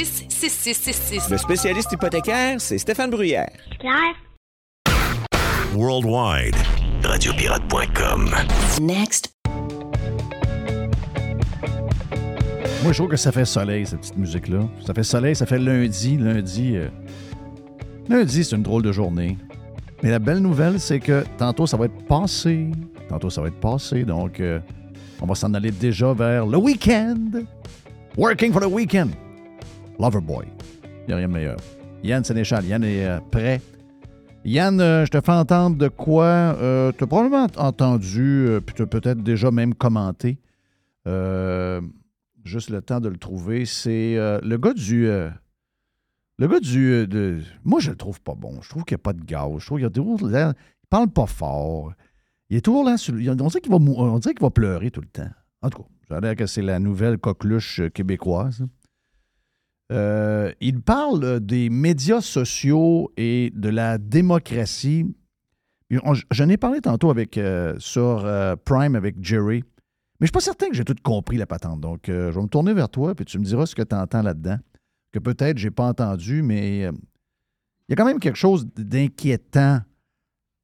819-822-6666. Le spécialiste hypothécaire, c'est Stéphane Bruyère. Claire. Worldwide. Radiopirate.com. Next. Moi, je trouve que ça fait soleil, cette petite musique-là. Ça fait soleil, ça fait lundi. Lundi, euh, lundi c'est une drôle de journée. Mais la belle nouvelle, c'est que tantôt, ça va être passé. Tantôt, ça va être passé. Donc, euh, on va s'en aller déjà vers le week-end. Working for the weekend. Loverboy. Il n'y a rien de meilleur. Yann Sénéchal, Yann est euh, prêt. Yann, euh, je te fais entendre de quoi euh, tu as probablement entendu, euh, puis tu as peut-être déjà même commenté. Juste le temps de le trouver. C'est le gars du. le gars du. moi, je le trouve pas bon. Je trouve qu'il n'y a pas de gaz. Je trouve qu'il Il parle pas fort. Il est toujours là. Sur, on dirait qu'il va, qu'il va pleurer tout le temps. En tout cas, ça a l'air que c'est la nouvelle coqueluche québécoise. Euh, il parle euh, des médias sociaux et de la démocratie. J'en ai parlé tantôt avec, euh, sur Prime avec Jerry. Mais je suis pas certain que j'ai tout compris la patente. Donc, je vais me tourner vers toi, puis tu me diras ce que tu entends là-dedans. Que peut-être j'ai pas entendu, mais il y a quand même quelque chose d'inquiétant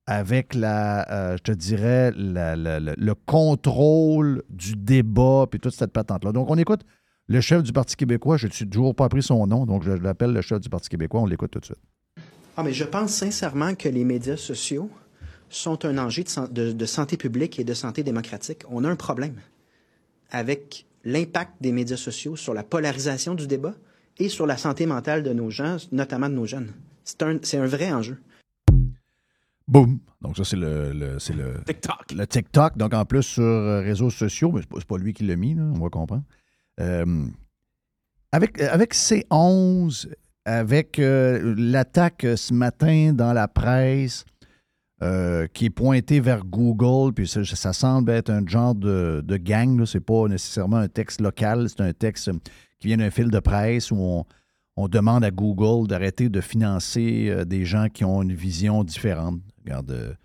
avec la, je te dirais, le contrôle du débat, puis toute cette patente-là. Donc, on écoute le chef du Parti québécois. Je n'ai toujours pas appris son nom, donc je l'appelle le chef du Parti québécois. On l'écoute tout de suite. Ah, mais je pense sincèrement que les médias sociaux sont un enjeu de, san- de- de santé publique et de santé démocratique. On a un problème avec l'impact des médias sociaux sur la polarisation du débat et sur la santé mentale de nos gens, notamment de nos jeunes. C'est un, c'est un vrai enjeu. Boum. Donc, ça, c'est le, le- c'est le TikTok. Le TikTok. Donc, en plus, sur euh, réseaux sociaux, mais c'est pas, pas lui qui l'a mis, là, on va comprendre. Euh, avec, avec C11, avec euh, l'attaque euh, ce matin dans la presse qui est pointée vers Google, puis ça, semble être un genre de, de gang. Ce n'est pas nécessairement un texte local, c'est un texte qui vient d'un fil de presse où on, on demande à Google d'arrêter de financer des gens qui ont une vision différente. Regarde,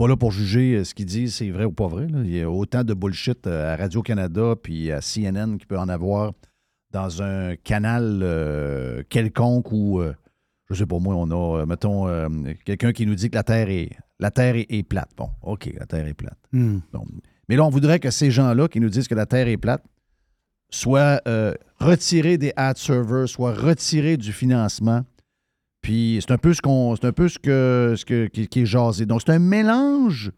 pas là pour juger euh, ce qu'ils disent, c'est vrai ou pas vrai. là. Il y a autant de bullshit euh, à Radio-Canada puis à CNN qu'il peut en avoir dans un canal euh, quelconque où, euh, je sais pas moi, on a, mettons, euh, quelqu'un qui nous dit que la Terre est, la Terre est, est plate. Bon, OK, la Terre est plate. Hmm. Bon. Mais là, on voudrait que ces gens-là qui nous disent que la Terre est plate soient retirés des ad servers, soient retirés du financement. Puis c'est un peu ce qu'on. C'est un peu ce que, qui, est jasé. Donc, c'est un mélange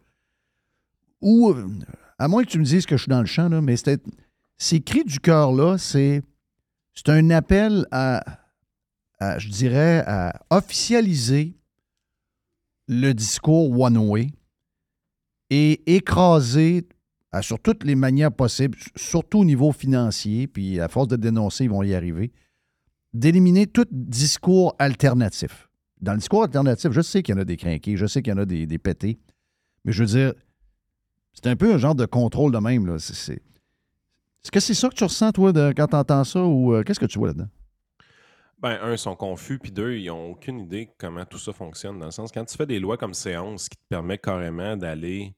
où, à moins que tu me dises que je suis dans le champ, là, mais. Ces cris du cœur-là, c'est. C'est un appel à, je dirais, à officialiser le discours one way et écraser sur toutes les manières possibles, surtout au niveau financier, puis à force de dénoncer, ils vont y arriver, d'éliminer tout discours alternatif. Dans le discours alternatif, je sais qu'il y en a des crinqués, je sais qu'il y en a des, pétés, mais je veux dire, c'est un peu un genre de contrôle de même. Là. C'est, Est-ce que c'est ça que tu ressens, toi, quand tu entends ça, ou euh, qu'est-ce que tu vois là-dedans? Ben, un, ils sont confus, puis deux, ils n'ont aucune idée comment tout ça fonctionne. Dans le sens, quand tu fais des lois comme C11 qui te permet carrément d'aller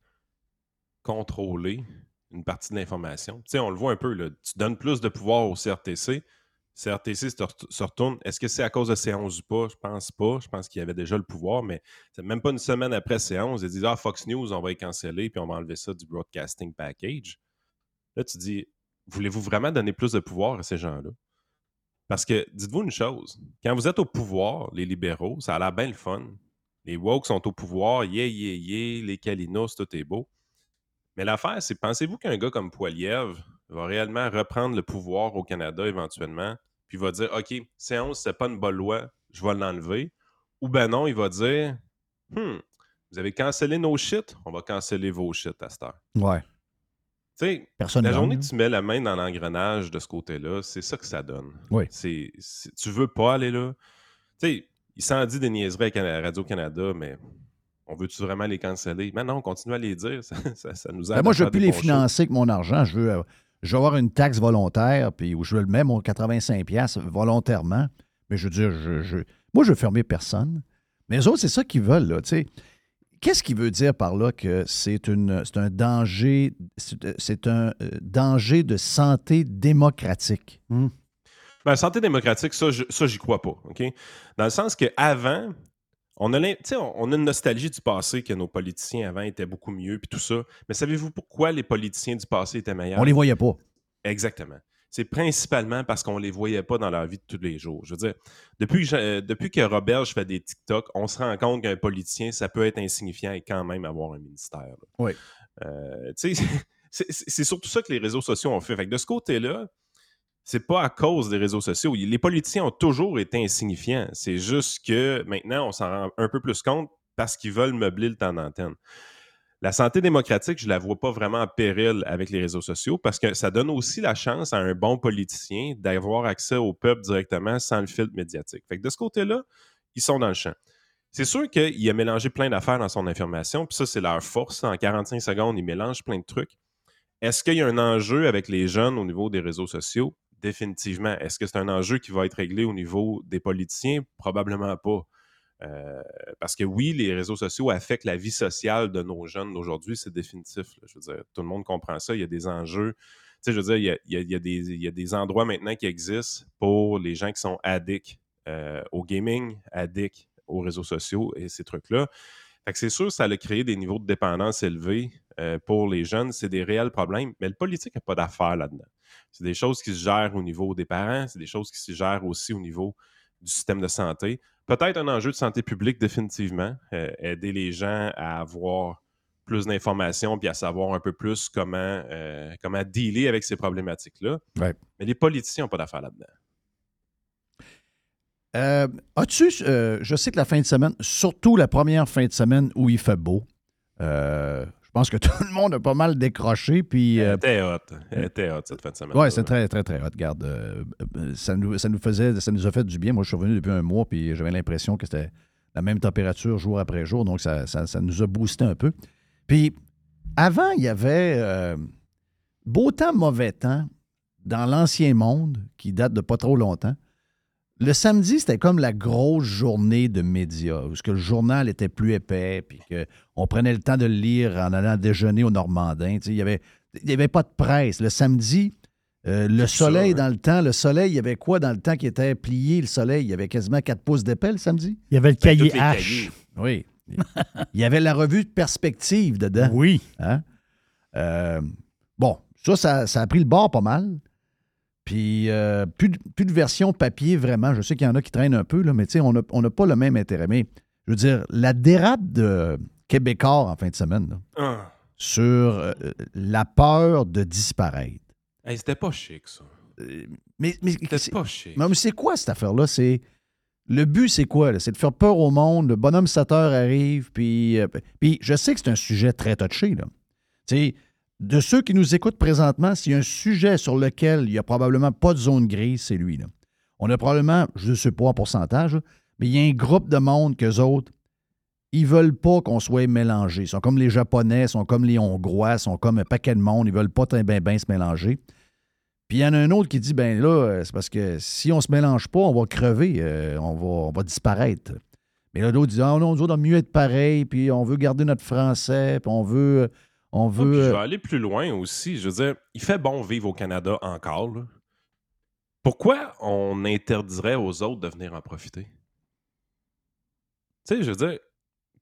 contrôler une partie de l'information, tu sais, on le voit un peu, là, tu donnes plus de pouvoir au CRTC. CRTC se ret- se retourne. Est-ce que c'est à cause de C11 ou pas? Je pense pas. Je pense qu'il y avait déjà le pouvoir, mais même pas une semaine après C11. Ils disent Ah, Fox News, on va y canceller, puis on va enlever ça du broadcasting package. Là, tu dis Voulez-vous vraiment donner plus de pouvoir à ces gens-là? Parce que, dites-vous une chose, quand vous êtes au pouvoir, les libéraux, ça a l'air bien le fun. Les woke sont au pouvoir, yeah, yeah, yeah, les Kalinos, tout est beau. Mais l'affaire, c'est pensez-vous qu'un gars comme Poiliev va réellement reprendre le pouvoir au Canada éventuellement, puis va dire OK, C11, c'est pas une bonne loi, je vais l'enlever. Ou ben non, il va dire Hmm, vous avez cancellé nos shit, on va canceller vos shit à cette heure. Ouais. Tu sais, Personne la journée hein. que tu mets la main dans l'engrenage de ce côté-là, c'est ça que ça donne. Oui. C'est, tu veux pas aller là. Tu sais, il s'en dit des niaiseries à Radio-Canada, mais on veut-tu vraiment les canceller? Mais non, on continue à les dire. Ça, ça- ça nous aide Ben, moi, je veux plus les financer avec mon argent. Je veux, euh, je veux avoir une taxe volontaire, puis où je le mettre, mon 85$ volontairement. Mais je veux dire, je, je- moi, je veux fermer personne. Mais les autres, c'est ça qu'ils veulent, là, tu sais. Qu'est-ce qui veut dire par là que c'est un danger c'est un euh, danger de santé démocratique? Ben, santé démocratique, ça, je- ça, j'y crois pas. Dans le sens qu'avant, on a, on on a une nostalgie du passé que nos politiciens avant étaient beaucoup mieux, puis tout ça. Mais savez-vous pourquoi les politiciens du passé étaient meilleurs? On les voyait pas. Exactement. C'est principalement parce qu'on les voyait pas dans leur vie de tous les jours. Je veux dire, depuis que, je- euh, depuis que Robert je fais des TikTok, on se rend compte qu'un politicien, ça peut être insignifiant et quand même avoir un ministère. là. Oui. Euh, tu sais, c'est surtout ça que les réseaux sociaux ont fait. Fait que de ce côté-là, c'est pas à cause des réseaux sociaux. Les politiciens ont toujours été insignifiants. C'est juste que maintenant, on s'en rend un peu plus compte parce qu'ils veulent meubler le temps d'antenne. La santé démocratique, je la vois pas vraiment en péril avec les réseaux sociaux parce que ça donne aussi la chance à un bon politicien d'avoir accès au peuple directement sans le filtre médiatique. Fait que de ce côté-là, ils sont dans le champ. C'est sûr qu'il a mélangé plein d'affaires dans son information, puis ça, c'est leur force. En 45 secondes, il mélange plein de trucs. Est-ce qu'il y a un enjeu avec les jeunes au niveau des réseaux sociaux? Définitivement. Est-ce que c'est un enjeu qui va être réglé au niveau des politiciens? Probablement pas. Euh, parce que oui, les réseaux sociaux affectent la vie sociale de nos jeunes d'aujourd'hui, c'est définitif. Je veux dire, tout le monde comprend ça. Il y a des enjeux. Tu sais, je veux dire, il y a, des, endroits maintenant qui existent pour les gens qui sont addicts euh, au gaming, addicts aux réseaux sociaux et ces trucs-là. Fait que c'est sûr, ça a créé des niveaux de dépendance élevés euh, pour les jeunes. C'est des réels problèmes, mais le politique n'a pas d'affaires là-dedans. C'est des choses qui se gèrent au niveau des parents, c'est des choses qui se gèrent aussi au niveau du système de santé. Peut-être un enjeu de santé publique, définitivement. euh, aider les gens à avoir plus d'informations puis à savoir un peu plus comment, euh, comment dealer avec ces problématiques-là. Ouais. Mais les politiciens n'ont pas d'affaires là-dedans. Euh, As-tu, euh, je sais que la fin de semaine, surtout la première fin de semaine où il fait beau, euh, pense que tout le monde a pas mal décroché. Puis, Elle euh, était hot. Elle était hot cette fin de semaine. Oui, c'est très, très, très hot. Regarde, euh, euh, ça, nous, ça nous faisait, ça nous a fait du bien. Moi, je suis revenu depuis un mois, puis j'avais l'impression que c'était la même température jour après jour, donc ça, ça- ça nous a boosté un peu. Puis, avant, il y avait euh, beau temps, mauvais temps dans l'ancien monde, qui date de pas trop longtemps. Le samedi, c'était comme la grosse journée de médias, où que le journal était plus épais, puis qu'on prenait le temps de le lire en allant déjeuner au Normandin. Il n'y avait, il y avait pas de presse. Le samedi, euh, le ça, soleil dans le temps, le soleil, il y avait quoi dans le temps qui était plié, le soleil? Il y avait quasiment 4 pouces d'épais le samedi? Il y avait le Ben, cahier H. Oui. il y avait la revue de perspective dedans. Oui. Hein? Euh, bon, ça, ça, ça a pris le bord pas mal. Puis, euh, plus, de, plus de version papier vraiment. Je sais qu'il y en a qui traînent un peu, là, mais tu sais, on n'a pas le même intérêt. Mais, je veux dire, la dérape de Québécois en fin de semaine là, Ah. sur euh, la peur de disparaître. Hey, c'était pas chic, ça. Mais, mais C'était c'est- pas chic. mais c'est quoi cette affaire-là? C'est. Le but, c'est quoi? là? C'est de faire peur au monde. Le bonhomme sateur arrive, puis. euh, puis je sais que c'est un sujet très touché, là. Tu sais, de ceux qui nous écoutent présentement, s'il y a un sujet sur lequel il n'y a probablement pas de zone grise, c'est lui, là. On a probablement, je ne sais pas en pourcentage, mais il y a un groupe de monde qu'eux autres, ils veulent pas qu'on soit mélangés. Ils sont comme les Japonais, ils sont comme les Hongrois, ils sont comme un paquet de monde, ils veulent pas ben, ben se mélanger. Puis il y en a un autre qui dit ben là, euh, c'est parce que si on se mélange pas, on va crever, euh, on, va, disparaître. Mais là, l'autre dit Ah non, nous autres, on veut mieux être pareil, puis on veut garder notre français, puis on veut. On je euh, vais aller plus loin aussi. Je veux dire, il fait bon vivre au Canada encore. là. Pourquoi on interdirait aux autres de venir en profiter? Tu sais, je veux dire,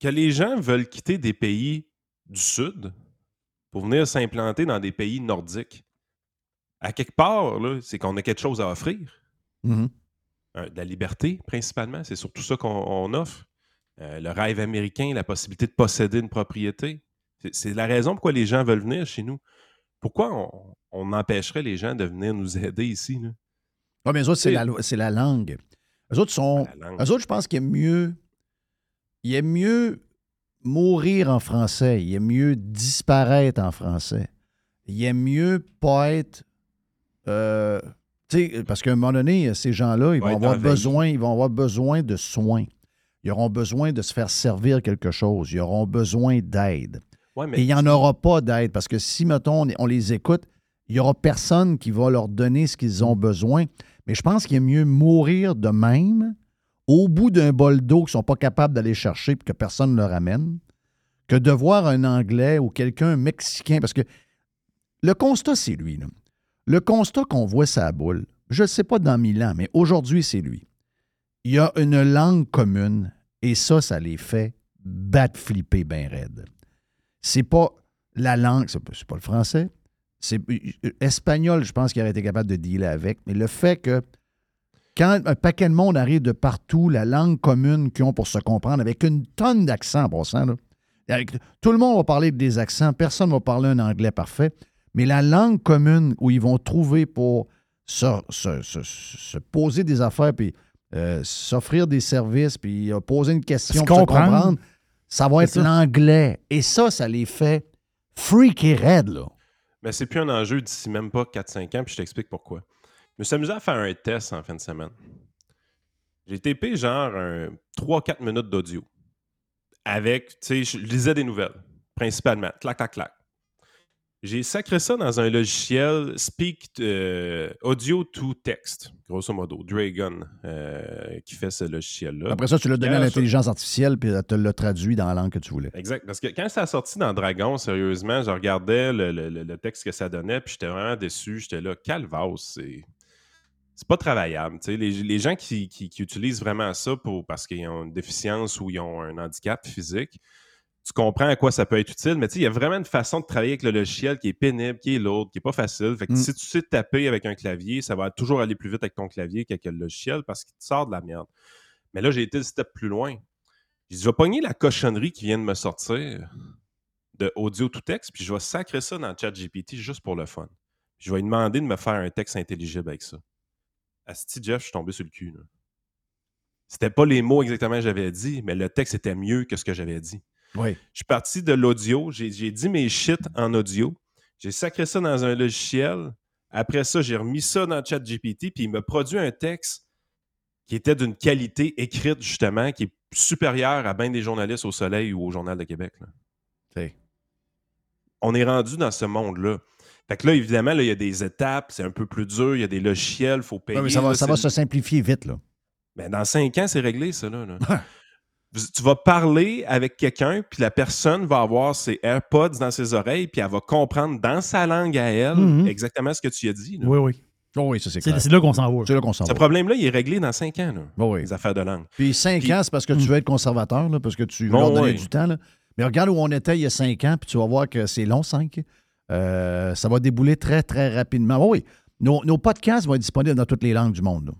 que les gens veulent quitter des pays du Sud pour venir s'implanter dans des pays nordiques. À quelque part, c'est qu'on a quelque chose à offrir. mhm. Euh, de la liberté, principalement. C'est surtout ça qu'on on offre. Euh, le rêve américain, la possibilité de posséder une propriété. C'est- la raison pourquoi les gens veulent venir chez nous. Pourquoi on, on empêcherait les gens de venir nous aider ici? Là? Ouais, mais eux autres, c'est la, langue. Eux autres sont. La langue. Eux autres, je pense qu'il est mieux. Il est mieux mourir en français. Il est mieux disparaître en français. Il est mieux pas être. euh, tu sais, parce qu'à un moment donné, ces gens-là, ils vont avoir besoin, ils vont avoir besoin de soins. Ils auront besoin de se faire servir quelque chose. Ils auront besoin d'aide. Ouais, mais Et il n'y en aura pas d'aide parce que si, mettons, on, on les écoute, il n'y aura personne qui va leur donner ce qu'ils ont besoin. Mais je pense qu'il est mieux mourir de même au bout d'un bol d'eau qu'ils ne sont pas capables d'aller chercher et que personne ne leur amène que de voir un Anglais ou quelqu'un un Mexicain. Parce que le constat, c'est lui. là. Le constat qu'on voit sa boule, je ne sais pas dans mille ans, mais aujourd'hui, c'est lui. Il y a une langue commune et ça, ça les fait battre flipper bien raide. C'est pas la langue, c'est pas, le français, c'est euh, espagnol, je pense qu'il aurait été capable de dealer avec, mais le fait que quand un paquet de monde arrive de partout, la langue commune qu'ils ont pour se comprendre, avec une tonne d'accents, ça, là, avec- tout le monde va parler des accents, personne ne va parler un anglais parfait, mais la langue commune où ils vont trouver pour se, se- se- se poser des affaires, puis euh, s'offrir des services, puis euh, poser une question, pour se comprendre. Ça va être l'anglais. Et ça, ça les fait freak et raide, là. Mais c'est plus un enjeu d'ici même pas 4-5 ans, puis je t'explique pourquoi. Je me suis amusé à faire un test en fin de semaine. J'ai tapé genre un 3-4 minutes d'audio. Avec, tu sais, je lisais des nouvelles, principalement. Clac, clac, clac. J'ai sacré ça dans un logiciel Speak euh, Audio to Text, grosso modo, Dragon, euh, qui fait ce logiciel-là. Après ça, tu l'as donné à Quand l'intelligence artificielle, puis elle te l'a traduit dans la langue que tu voulais. Exact. Parce que quand ça a sorti dans Dragon, sérieusement, je regardais le, le- le- texte que ça donnait, puis j'étais vraiment déçu. J'étais là, calvaos, c'est. C'est pas travaillable. Les, les gens qui, qui- qui utilisent vraiment ça pour, parce qu'ils ont une déficience ou ils ont un handicap physique, tu comprends à quoi ça peut être utile, mais tu sais, il y a vraiment une façon de travailler avec le logiciel qui est pénible, qui est lourde, qui est pas facile. Fait que Mm. si tu sais taper avec un clavier, ça va toujours aller plus vite avec ton clavier qu'avec le logiciel parce qu'il te sort de la merde. Mais là, j'ai été le step plus loin. J'ai dit, je vais pogner la cochonnerie qui vient de me sortir de audio to texte, puis je vais sacrer ça dans ChatGPT juste pour le fun. Je vais lui demander de me faire un texte intelligible avec ça. Asti Jeff, je suis tombé sur le cul. là. C'était pas les mots exactement que j'avais dit, mais le texte était mieux que ce que j'avais dit. Oui. Je suis parti de l'audio, j'ai dit mes shit en audio, j'ai sacré ça dans un logiciel. Après ça, j'ai remis ça dans ChatGPT, puis il me produit un texte qui était d'une qualité écrite, justement, qui est supérieure à bien des journalistes au Soleil ou au Journal de Québec. là. On est rendu dans ce monde-là. Fait que là, évidemment, là, il y a des étapes, c'est un peu plus dur, il y a des logiciels, il faut payer. Mais ça va, là, ça c'est- va se simplifier vite, là. Ben, dans cinq ans, c'est réglé, ça. Là, là. Tu vas parler avec quelqu'un, puis la personne va avoir ses AirPods dans ses oreilles, puis elle va comprendre dans sa langue à elle Mhm. exactement ce que tu as dit. là. Oui, oui. Oh oui, ça c'est clair. c'est là qu'on s'en va. C'est là qu'on s'en Ce problème-là, il est réglé dans cinq ans, là, Oh oui. les affaires de langue. Puis cinq Puis- ans, c'est parce que tu veux être conservateur, là, parce que tu veux Bon, leur donner oui. du temps. là. Mais regarde où on était il y a cinq ans, puis tu vas voir que c'est long, cinq. Euh, ça va débouler très, très rapidement. Oh oui, nos, nos podcasts vont être disponibles dans toutes les langues du monde. là.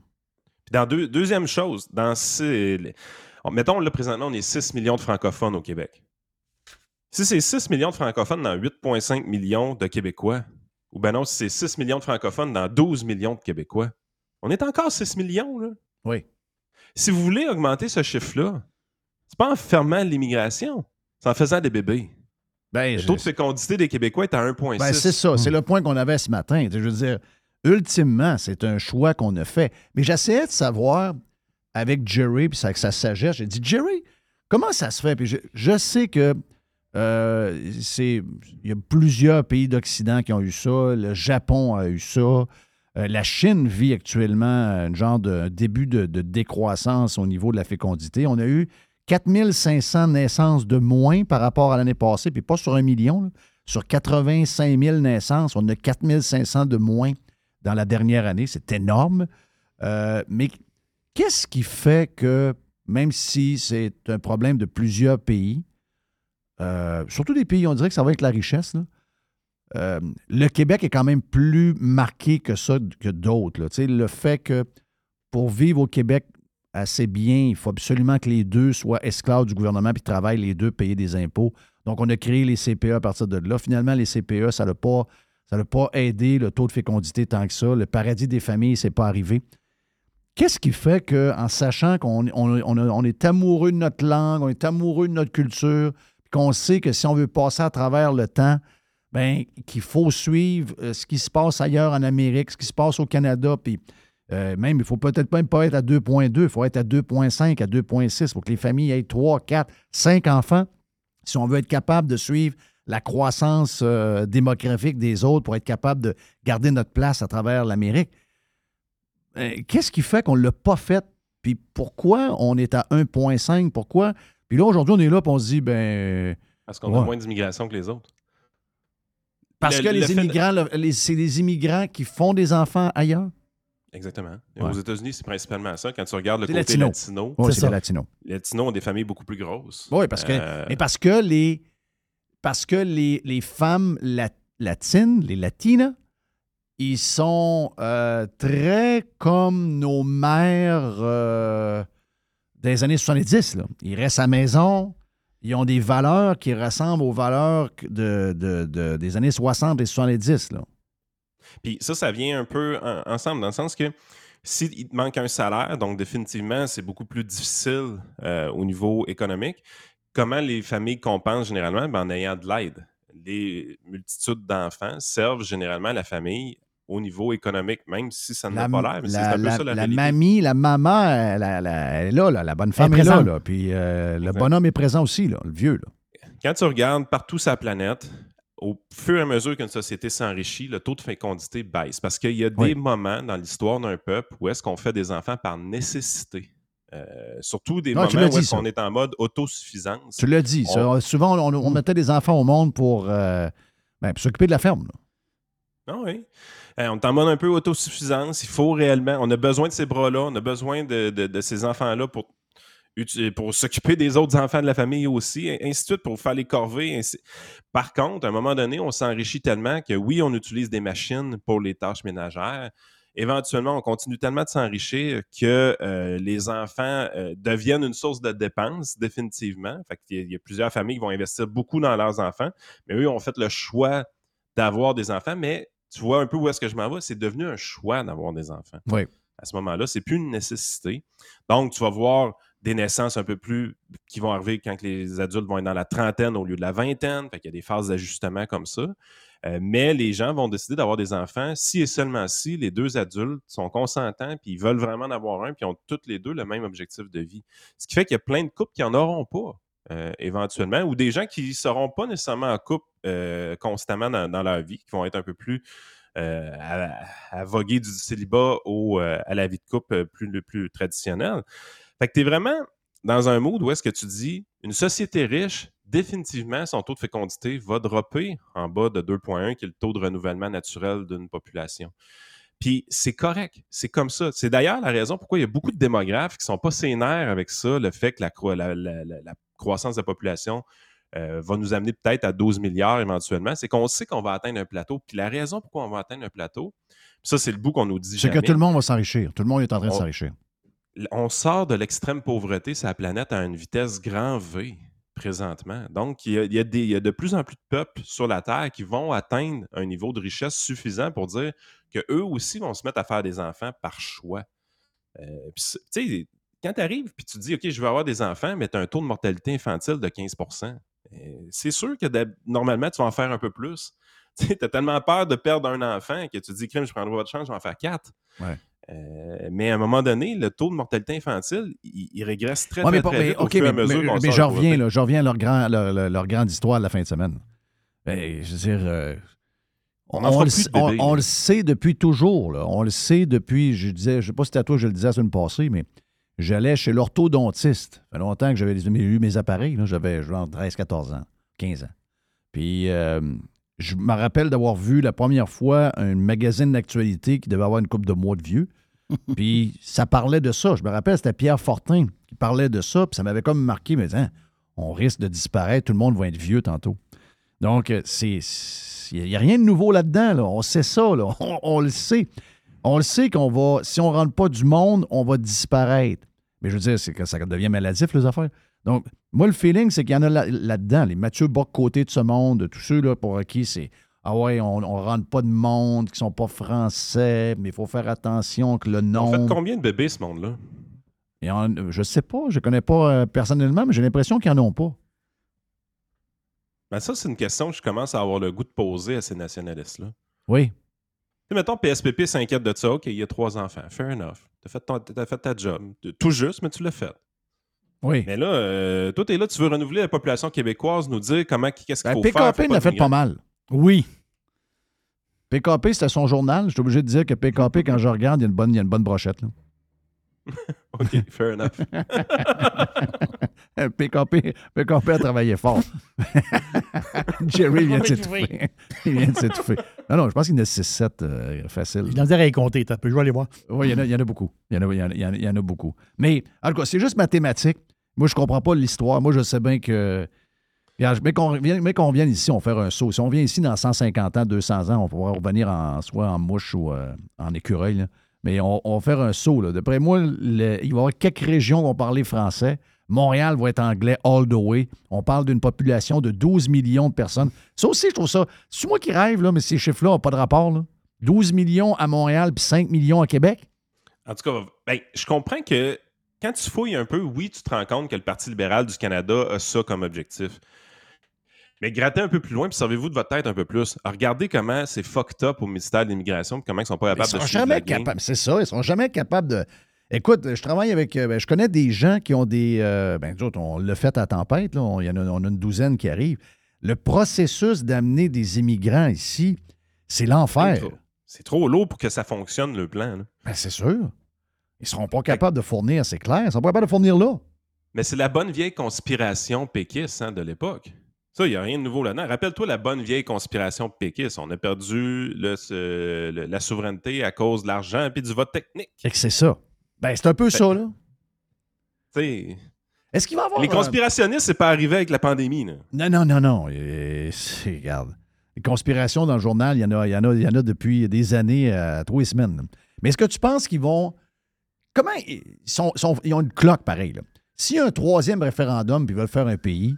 Puis dans deux, deuxième chose, dans ces- mettons, là, présentement, on est 6 millions de francophones au Québec. Si c'est 6 millions de francophones dans 8,5 millions de Québécois, ou ben non, si c'est 6 millions de francophones dans 12 millions de Québécois, on est encore 6 millions, là. Oui. Si vous voulez augmenter ce chiffre-là, c'est pas en fermant l'immigration, c'est en faisant des bébés. Ben, Le je- taux de fécondité des Québécois est à 1,6. Ben, c'est ça, c'est le point qu'on avait ce matin. Je veux dire, ultimement, c'est un choix qu'on a fait. Mais j'essayais de savoir avec Jerry, puis avec sa sagesse, j'ai dit, Jerry, comment ça se fait? Puis je, je sais que euh, c'est. Il y a plusieurs pays d'Occident qui ont eu ça. Le Japon a eu ça. Euh, la Chine vit actuellement un genre de début de, de décroissance au niveau de la fécondité. On a eu 4500 naissances de moins par rapport à l'année passée, puis pas sur un million. Sur 85 000 naissances, on a 4500 de moins dans la dernière année. C'est énorme. Euh, mais qu'est-ce qui fait que, même si c'est un problème de plusieurs pays, euh, surtout des pays, on dirait que ça va avec la richesse, euh, le Québec est quand même plus marqué que ça que d'autres. Le fait que pour vivre au Québec assez bien, il faut absolument que les deux soient esclaves du gouvernement puis travaillent les deux, payer des impôts. Donc, on a créé les CPE à partir de là. Finalement, les CPE, ça n'a pas, ça pas aidé le taux de fécondité tant que ça. Le paradis des familles, c'est pas arrivé. Qu'est-ce qui fait qu'en sachant qu'on est amoureux de notre langue, on est amoureux de notre culture, qu'on sait que si on veut passer à travers le temps, ben, qu'il faut suivre euh, ce qui se passe ailleurs en Amérique, ce qui se passe au Canada, puis euh, même, il faut peut-être même pas être à 2.2, il faut être à 2.5, à 2.6 pour que les familles aient 3, 4, 5 enfants. Si on veut être capable de suivre la croissance euh, démographique des autres pour être capable de garder notre place à travers l'Amérique, qu'est-ce qui fait qu'on ne l'a pas fait? Puis pourquoi on est à 1.5? Pourquoi? Puis là, aujourd'hui, on est là et on se dit, ben. Parce qu'on a moins d'immigration que les autres. Parce Le- que le les immigrants, le- c'est les immigrants qui font des enfants ailleurs? Exactement. Ouais. Aux États-Unis, c'est principalement ça. Quand tu regardes le côté latino. latino, Oui, c'est les latinos. les latinos ont des familles beaucoup plus grosses. Oui, parce que, Euh, mais parce que les, parce que les, les femmes la- latines, les latinas, ils sont euh, très comme nos mères euh, des années 70. Là. Ils restent à la maison, ils ont des valeurs qui ressemblent aux valeurs des années 60 et 70. Là. Puis ça, ça vient un peu en- ensemble, dans le sens que s'il te manque un salaire, donc définitivement, c'est beaucoup plus difficile euh, au niveau économique. Comment les familles compensent généralement? Ben, en ayant de l'aide. Les multitudes d'enfants servent généralement la famille au niveau économique, même si ça n'a pas l'air. Mais c'est la, un peu la- ça la, la réalité. mamie, la maman, elle, elle- elle est là, là, la bonne femme Elle est est, là. Puis euh, le bonhomme est présent aussi, là, le vieux. Là. Quand tu regardes partout sur la planète, au fur et à mesure qu'une société s'enrichit, le taux de fécondité baisse. Parce qu'il y a des Oui. moments dans l'histoire d'un peuple où est-ce qu'on fait des enfants par nécessité. Euh, surtout des Non, moments où dit, ça. est en mode autosuffisance. Tu l'as dit. On- souvent, on, on mettait des enfants au monde pour, euh, ben, pour s'occuper de la ferme. Ah oui. Euh, on est en mode un peu autosuffisance. Il faut réellement. On a besoin de ces bras-là. On a besoin de, de- de ces enfants-là pour, pour s'occuper des autres enfants de la famille aussi, et ainsi de suite, pour faire les corvées. ainsi- Par contre, à un moment donné, on s'enrichit tellement que oui, on utilise des machines pour les tâches ménagères. Éventuellement, on continue tellement de s'enrichir que euh, les enfants euh, deviennent une source de dépenses, définitivement. Fait qu'il y a- il y a plusieurs familles qui vont investir beaucoup dans leurs enfants, mais eux ont fait le choix d'avoir des enfants, mais tu vois un peu où est-ce que je m'en vais, c'est devenu un choix d'avoir des enfants. Oui. À ce moment-là, c'est plus une nécessité. Donc, tu vas voir des naissances un peu plus qui vont arriver quand les adultes vont être dans la trentaine au lieu de la vingtaine. Fait qu'il y a des phases d'ajustement comme ça. Euh, mais les gens vont décider d'avoir des enfants si et seulement si les deux adultes sont consentants puis ils veulent vraiment en avoir un puis ont toutes les deux le même objectif de vie. Ce qui fait qu'il y a plein de couples qui n'en auront pas euh, éventuellement ou des gens qui ne seront pas nécessairement en couple euh, constamment dans, leur vie, qui vont être un peu plus à, voguer du célibat au, à la vie de couple plus, le plus traditionnelle. Fait que tu es vraiment dans un mood où est-ce que tu dis une société riche, définitivement, son taux de fécondité va dropper en bas de 2,1, qui est le taux de renouvellement naturel d'une population. Puis c'est correct, c'est comme ça. C'est d'ailleurs la raison pourquoi il y a beaucoup de démographes qui ne sont pas sénères avec ça, le fait que la, cro- la- la- la- la croissance de la population euh, va nous amener peut-être à 12 milliards éventuellement. C'est qu'on sait qu'on va atteindre un plateau. Puis la raison pourquoi on va atteindre un plateau, ça, c'est le bout qu'on nous dit. C'est que tout le monde va s'enrichir. Tout le monde est en train de s'enrichir. On sort de l'extrême pauvreté sur la planète à une vitesse grand V présentement. Donc, il y a, de plus en plus de peuples sur la Terre qui vont atteindre un niveau de richesse suffisant pour dire qu'eux aussi vont se mettre à faire des enfants par choix. Euh, tu sais, quand tu arrives puis tu dis, OK, je veux avoir des enfants, mais tu as un taux de mortalité infantile de 15% euh, c'est sûr que normalement, tu vas en faire un peu plus. Tu as tellement peur de perdre un enfant que tu dis, crime, je prendrai votre chance, je vais en faire quatre. Euh, mais à un moment donné, le taux de mortalité infantile, il, il régresse très, Ouais, très, mais, très mais- vite au OK, fur et à mais, mesure mais- je reviens, là, je reviens à leur, grand, leur, leur- leur grande histoire de la fin de semaine. Ben, je veux dire, euh, On le, on- sait depuis toujours. là. On le sait depuis, je disais, je sais pas si c'était à toi, je le disais la semaine passée, mais j'allais chez l'orthodontiste. Ça fait longtemps que j'avais eu mes appareils. J'avais genre 13, 14 ans, 15 ans. Puis euh, je me rappelle d'avoir vu la première fois un magazine d'actualité qui devait avoir une coupe de mois de vieux. puis ça parlait de ça. Je me rappelle, c'était Pierre Fortin qui parlait de ça. Puis ça m'avait comme marqué, mais hein, on risque de disparaître, tout le monde va être vieux tantôt. Donc, euh, c'est. Il n'y a rien de nouveau là-dedans. là. On sait ça. là. On, on le sait. On le sait qu'on va. Si on ne rentre pas du monde, on va disparaître. Mais je veux dire, c'est que ça devient maladif, les affaires. Donc, moi, le feeling, c'est qu'il y en a là- là-dedans. les Mathieu Bock-Côté de ce monde, tous ceux là, pour qui c'est. Ah ouais, on ne rentre pas de monde, qui sont pas français, mais il faut faire attention que le On nom. fait combien de bébés, ce monde-là? Je sais pas, je connais pas euh, personnellement, mais j'ai l'impression qu'ils n'en ont pas. Ben ça, c'est une question que je commence à avoir le goût de poser à ces nationalistes-là. Oui. Tu sais, mettons, PSPP s'inquiète de ça. OK, il y a trois enfants. Fair enough. Tu as t'as fait ta job. Tout juste, mais tu l'as fait. Oui. Mais là, euh, toi, t'es là, tu veux renouveler la population québécoise, nous dire comment, qu'est-ce qu'il Ben, faut faire. PKP l'a fait pas mal. Oui. PKP, c'était son journal. Je suis obligé de dire que PKP, quand je regarde, il y a une bonne, il y a une bonne brochette. là. OK, fair enough. PKP, PKP a travaillé fort. Jerry vient de s'étouffer. Il vient de s'étouffer. Ah non, je pense qu'il y en a 6-7 euh, facile. Il en dirait à y compter. Je vais aller voir. Oui, il y, en a- il y en a beaucoup. Il y en a, il y en a- il y en a- il y en a beaucoup. Mais, en tout cas, c'est juste mathématique. Moi, je comprends pas l'histoire. Moi, je sais bien que. Mais qu'on qu'on vienne ici, on va faire un saut. Si on vient ici dans 150 ans, 200 ans, on pourra revenir en, soit en mouche ou euh, en écureuil. Mais on, on va faire un saut. D'après moi, il va y avoir quelques régions qui vont parler français. Montréal va être anglais all the way. On parle d'une population de 12 millions de personnes. Ça aussi, je trouve ça. C'est moi qui rêve, là, mais ces chiffres-là n'ont pas de rapport. là. 12 millions à Montréal puis 5 millions à Québec? En tout cas, ben, je comprends que quand tu fouilles un peu, oui, tu te rends compte que le Parti libéral du Canada a ça comme objectif. Mais grattez un peu plus loin, puis servez-vous de votre tête un peu plus. Regardez comment c'est fucked up au ministère de l'Immigration, puis comment ils sont pas Ils capables sont de jamais capables. C'est ça, ils sont jamais capables de. Écoute, je travaille avec. euh, ben, je connais des gens qui ont des. euh, ben, nous autres, on l'a fait à tempête, là. On, y en a, on a une douzaine qui arrivent. Le processus d'amener des immigrants ici, c'est l'enfer. C'est trop- lourd pour que ça fonctionne, le plan. là. Ben, c'est sûr. Ils seront pas capables de fournir, c'est clair. Ils sont pas capables de fournir là. Mais c'est la bonne vieille conspiration péquiste hein, de l'époque. Ça, il n'y a rien de nouveau là-dedans. Rappelle-toi la bonne vieille conspiration péquiste. On a perdu le- ce- le- la souveraineté à cause de l'argent et du vote technique. C'est ça. Ben, c'est un peu ça, là. Tu sais, Est-ce qu'il va y avoir. les euh, conspirationnistes, c'est pas arrivé avec la pandémie. là. Non, non, non, non. Euh, regarde. Les conspirations dans le journal, il y en a, il y en a, il y en a depuis des années, à trois semaines. Mais est-ce que tu penses qu'ils vont. Comment. Ils, sont, sont- ils ont une cloque pareille. là? S'il y a un troisième référendum puis ils veulent faire un pays,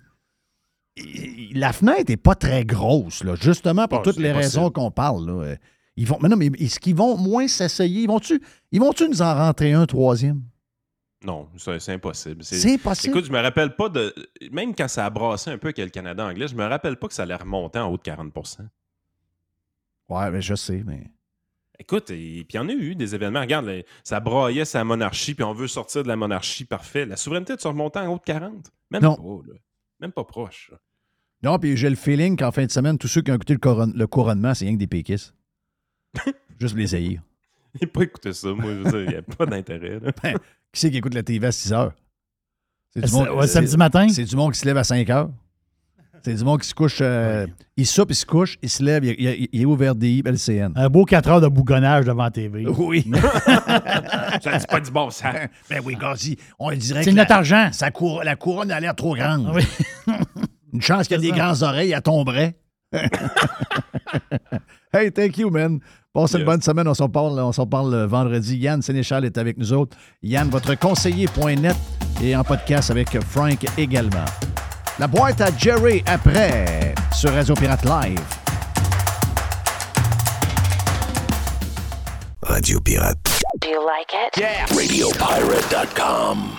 la fenêtre n'est pas très grosse, là, justement pour Ah, toutes les possible. raisons qu'on parle. là. Euh, Ils vont, mais non, mais est-ce qu'ils vont moins s'essayer? Ils vont-tu ils vont-tu nous en rentrer un troisième? Non, c'est c'est impossible. C'est impossible. Écoute, je me rappelle pas de. Même quand ça a brassé un peu avec le Canada anglais, je me rappelle pas que ça allait remonter en haut de 40% Ouais, mais je sais, mais. Écoute, et puis il y en a eu des événements. Regarde, là, ça braillait sa monarchie, puis on veut sortir de la monarchie, parfait. La souveraineté, tu remonté en haut de 40? Même Non. pas, là. Même pas proche. là. Non, puis j'ai le feeling qu'en fin de semaine, tous ceux qui ont écouté le, le couronnement, c'est rien que des péquistes. Juste les haïr. J'ai pas écouté ça, moi. Je veux dire, il n'y a pas d'intérêt. Ben, qui c'est qui écoute la TV à 6 heures? C'est Euh, ouais, samedi matin? C'est du monde qui se lève à 5 heures. C'est du monde qui se couche. euh, Il soupe, il se couche, il se lève, il, il- il est ouvert DI, LCN. Un beau 4 heures de bougonnage devant la TV. Oui. Ça dit pas du bon sens. ben oui, Gazi, on dirait C'est que notre la- argent. sa cour- la couronne a l'air trop grande. Oui. Une chance qu'il y a des C'est ça. grandes oreilles, elle tomberait. hey, thank you, man. Passez une bonne semaine. On s'en parle, on s'en parle le vendredi. Yann Sénéchal est avec nous autres. Yann, votre conseiller.net et en podcast avec Frank également. La boîte à Jerry après sur Radio Pirate Live. Radio Pirate. Do you like it? Yeah. RadioPirate.com.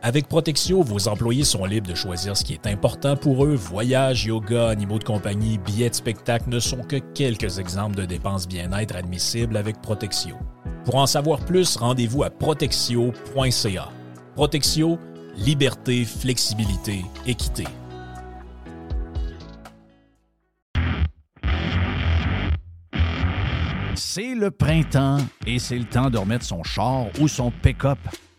Avec Protexio, vos employés sont libres de choisir ce qui est important pour eux. Voyages, yoga, animaux de compagnie, billets de spectacle ne sont que quelques exemples de dépenses bien-être admissibles avec Protexio. Pour en savoir plus, rendez-vous à protexio.ca. Protexio, liberté, flexibilité, équité. C'est le printemps et c'est le temps de remettre son char ou son pick-up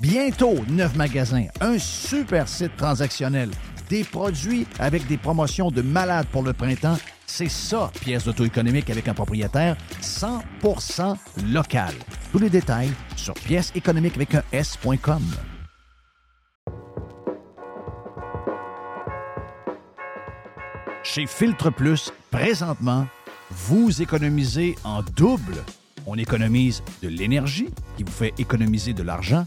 Bientôt, neuf magasins, un super site transactionnel, des produits avec des promotions de malades pour le printemps. C'est ça, pièce d'auto-économique avec un propriétaire 100% local. Tous les détails sur pièce économique avec un S.com. Chez Filtre Plus, présentement, vous économisez en double. On économise de l'énergie qui vous fait économiser de l'argent,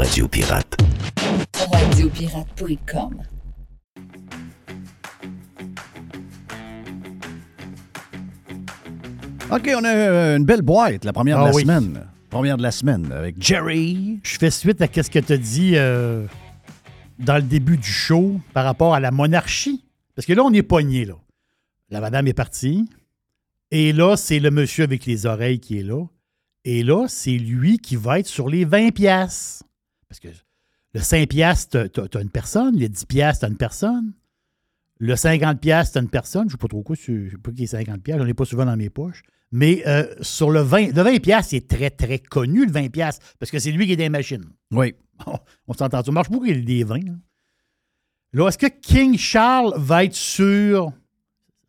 Radio Pirate. Radiopirate.com. OK, on a euh, une belle boîte, la première de Ah la oui. semaine. Première de la semaine avec Jerry. Je fais suite à ce que tu as dit euh, dans le début du show par rapport à la monarchie. Parce que là, on est pogné, là. La madame est partie. Et là, c'est le monsieur avec les oreilles qui est là. Et là, c'est lui qui va être sur les 20 piastres. Parce que le 5 piastres, t'as- t'as une personne. Le 10 piastres, t'as une personne. Le 50 piastres, t'as une personne. Je ne sais pas trop quoi, je ne sais pas qui est 50 piastres. J'en ai pas souvent dans mes poches. Mais euh, sur le 20, le 20 piastres, c'est très, très connu, le 20 piastres, parce que c'est lui qui est des machines. Oui. On, on s'entend. Ça marche beaucoup, il des vins. Là, Là, est-ce que King Charles va être sur...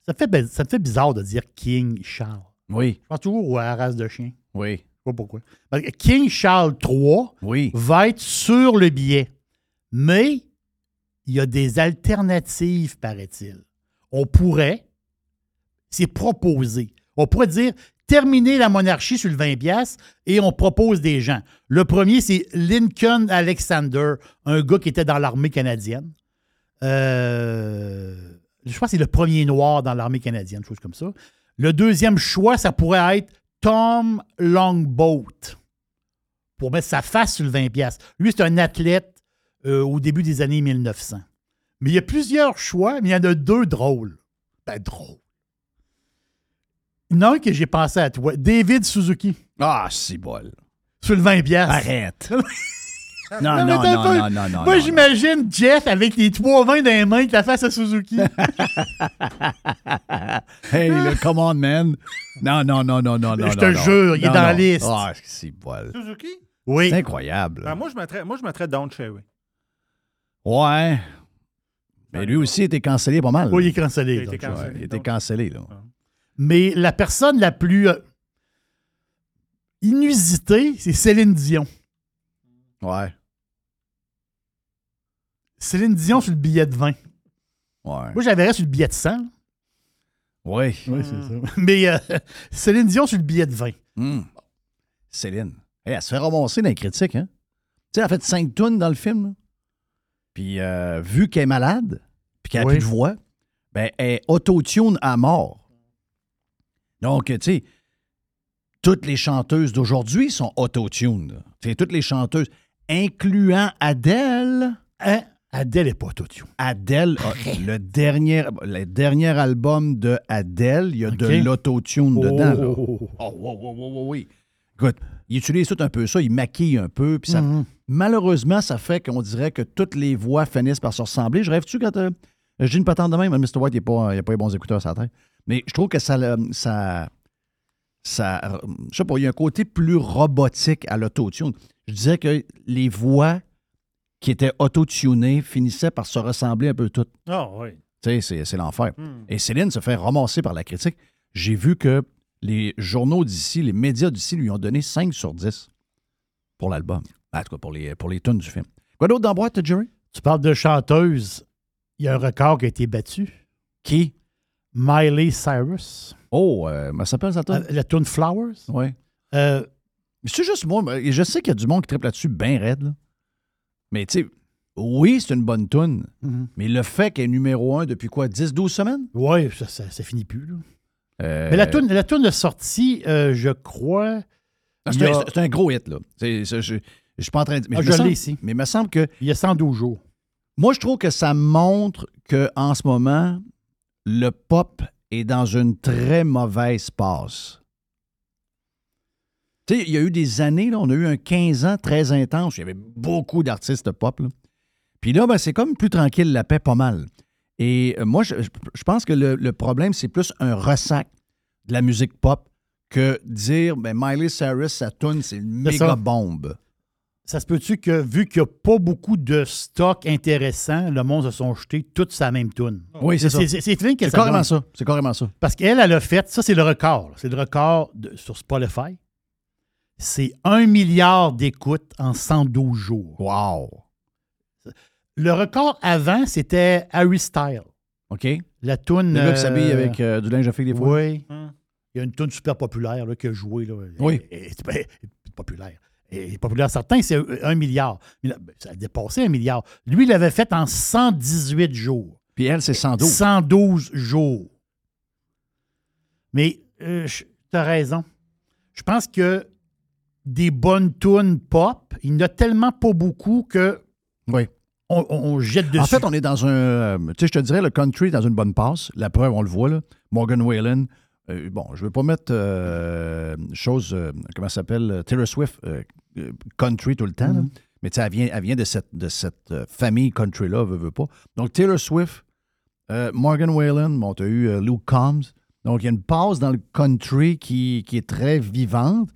Ça, fait, bi- ça me fait bizarre de dire King Charles. Oui. Je pense toujours à la race de chien. Oui. Je sais pas pourquoi. Que King Charles III Oui. va être sur le billet. Mais il y a des alternatives, paraît-il. On pourrait, c'est proposé. On pourrait dire terminer la monarchie sur le 20$ piastres et on propose des gens. Le premier, c'est Lincoln Alexander, un gars qui était dans l'armée canadienne. Euh, je crois que c'est le premier noir dans l'armée canadienne, chose comme ça. Le deuxième choix, ça pourrait être Tom Longboat pour mettre sa face sur le 20$. piastres. Lui, c'est un athlète euh, au début des années 1900. Mais il y a plusieurs choix, mais il y en a deux drôles. Ben, drôles. Il y en a un que j'ai pensé à toi. David Suzuki. Ah, c'est bol. Sur le 20$. piastres. Arrête. Non, Non, non, non, pas- non, non, non. Moi, non, j'imagine Jeff avec les trois vins dans les mains qui la face à Suzuki. Hey, le come on, man. Non, non, non, non, non, non. Je non, te non. jure, il est Non, dans la non. liste. Ah, c'est bol. Suzuki? oui. C'est incroyable. Ben, moi, je mettrais, moi, je mettrais Cherry. Ouais. Mais lui aussi était cancellé pas mal. Oui, il est cancellé. Il donc. cancellé. Ouais, il était cancellé, là. Mais la personne la plus euh, inusitée, c'est Céline Dion. Ouais. Céline Dion sur le billet de 20. Ouais. Moi, j'avais sur le billet de 100. là. Oui. Oui, c'est ça. Mais euh, Céline Dion sur le billet de 20. Hmm. Céline. Hey, elle se fait ramasser dans les critiques, hein? Tu sais, elle a fait cinq tonnes dans le film, là. Puis, euh, vu qu'elle est malade, puis qu'elle n'a Oui. plus de voix, ben, elle est auto-tune à mort. Donc, tu sais, toutes les chanteuses d'aujourd'hui sont auto-tune. Tu sais, toutes les chanteuses, incluant Adele. Hein? Adèle n'est pas autotune. Adèle, a- le, dernier, le dernier album de Adèle, il y a de l'autotune dedans. là. Oh. Oh, wow, wow, wow, wow, oui. Écoute, il utilise tout un peu ça, il maquille un peu, puis ça, Mhm. malheureusement, ça fait qu'on dirait que toutes les voix finissent par se ressembler. Je rêve-tu quand euh, je dis une patente de même, Mr. White, il n'a pas, pas les bons écouteurs sur la tête. Mais je trouve que ça, le- ça, ça, je sais pas, il y a un côté plus robotique à l'autotune. Je disais que les voix qui étaient autotunées finissaient par se ressembler un peu toutes. Ah oui. Tu sais, c'est, c'est l'enfer. Hmm. Et Céline se fait ramasser par la critique. J'ai vu que les journaux d'ici, les médias d'ici lui ont donné 5 sur 10 pour l'album. En tout cas, pour les, pour les tunes du film. Quoi d'autre dans boîte, Jerry? Tu parles de chanteuse. Il y a un record qui a été battu. Qui? Miley Cyrus. Oh, euh, ça s'appelle ça, tune? Euh, La tune Flowers? Oui. Euh, C'est juste moi, mais je sais qu'il y a du monde qui triple là-dessus bien raide. là. Mais tu sais, oui, c'est une bonne tune. Mhm. Mais le fait qu'elle est numéro 1 depuis quoi, 10-12 semaines? Oui, ça, ça, ça finit plus. là. Euh, Mais la tune, la tune de sortie, euh, je crois. Ah, C'est a- un, un gros hit, là. Je je suis pas en train de. Mais Ah, je semble- l'ai ici. Mais il me semble que. Il y a 112 jours. Moi, je trouve que ça montre qu'en ce moment, le pop est dans une très mauvaise passe. Tu sais, il y a eu des années, là, on a eu un 15 ans très intense. Il y avait beaucoup d'artistes pop. là. Puis là, ben, c'est comme plus tranquille, la paix, pas mal. Et euh, moi, je, je pense que le, le problème, c'est plus un ressac de la musique pop que dire ben, Miley Cyrus, sa tune, c'est une méga ça. bombe. Ça se peut-tu que, vu qu'il n'y a pas beaucoup de stock intéressant, le monde se sont jetés toutes sa même tune? Oui, c'est ça. C'est carrément ça. C'est carrément ça. Parce qu'elle, elle a fait, ça c'est le record. C'est le record de- sur Spotify. C'est un milliard d'écoutes en 112 jours. Wow. Le record avant, c'était Harry Style. OK? La toune. Le gars qui euh, s'habille avec euh, du linge à des fois. Oui. Hum. Il y a une tune super populaire là, qui a joué. Là. Oui. Et- et- populaire. Et populaire, certains, c'est un milliard. Mais là, ben, Ça a dépassé un milliard. Lui, il l'avait fait en 118 jours. Puis elle, c'est 112. 112 jours. Mais euh, tu as raison. Je pense que des bonnes tunes pop, il n'y en a tellement pas beaucoup que Oui. on, on- on jette dessus. En fait, on est dans un. euh, tu sais, je te dirais, le country est dans une bonne passe. La preuve, on le voit, là. Morgan Whalen. Euh, bon, je ne veux pas mettre euh, chose, euh, comment ça s'appelle, Taylor Swift country tout le temps. Mhm. mais tu sais, elle vient, elle vient de cette, de cette famille country-là, veut, veut pas. Donc, Taylor Swift, Morgan Whalen, bon, tu as eu Luke Combs. Donc, il y a une passe dans le country qui, qui est très vivante.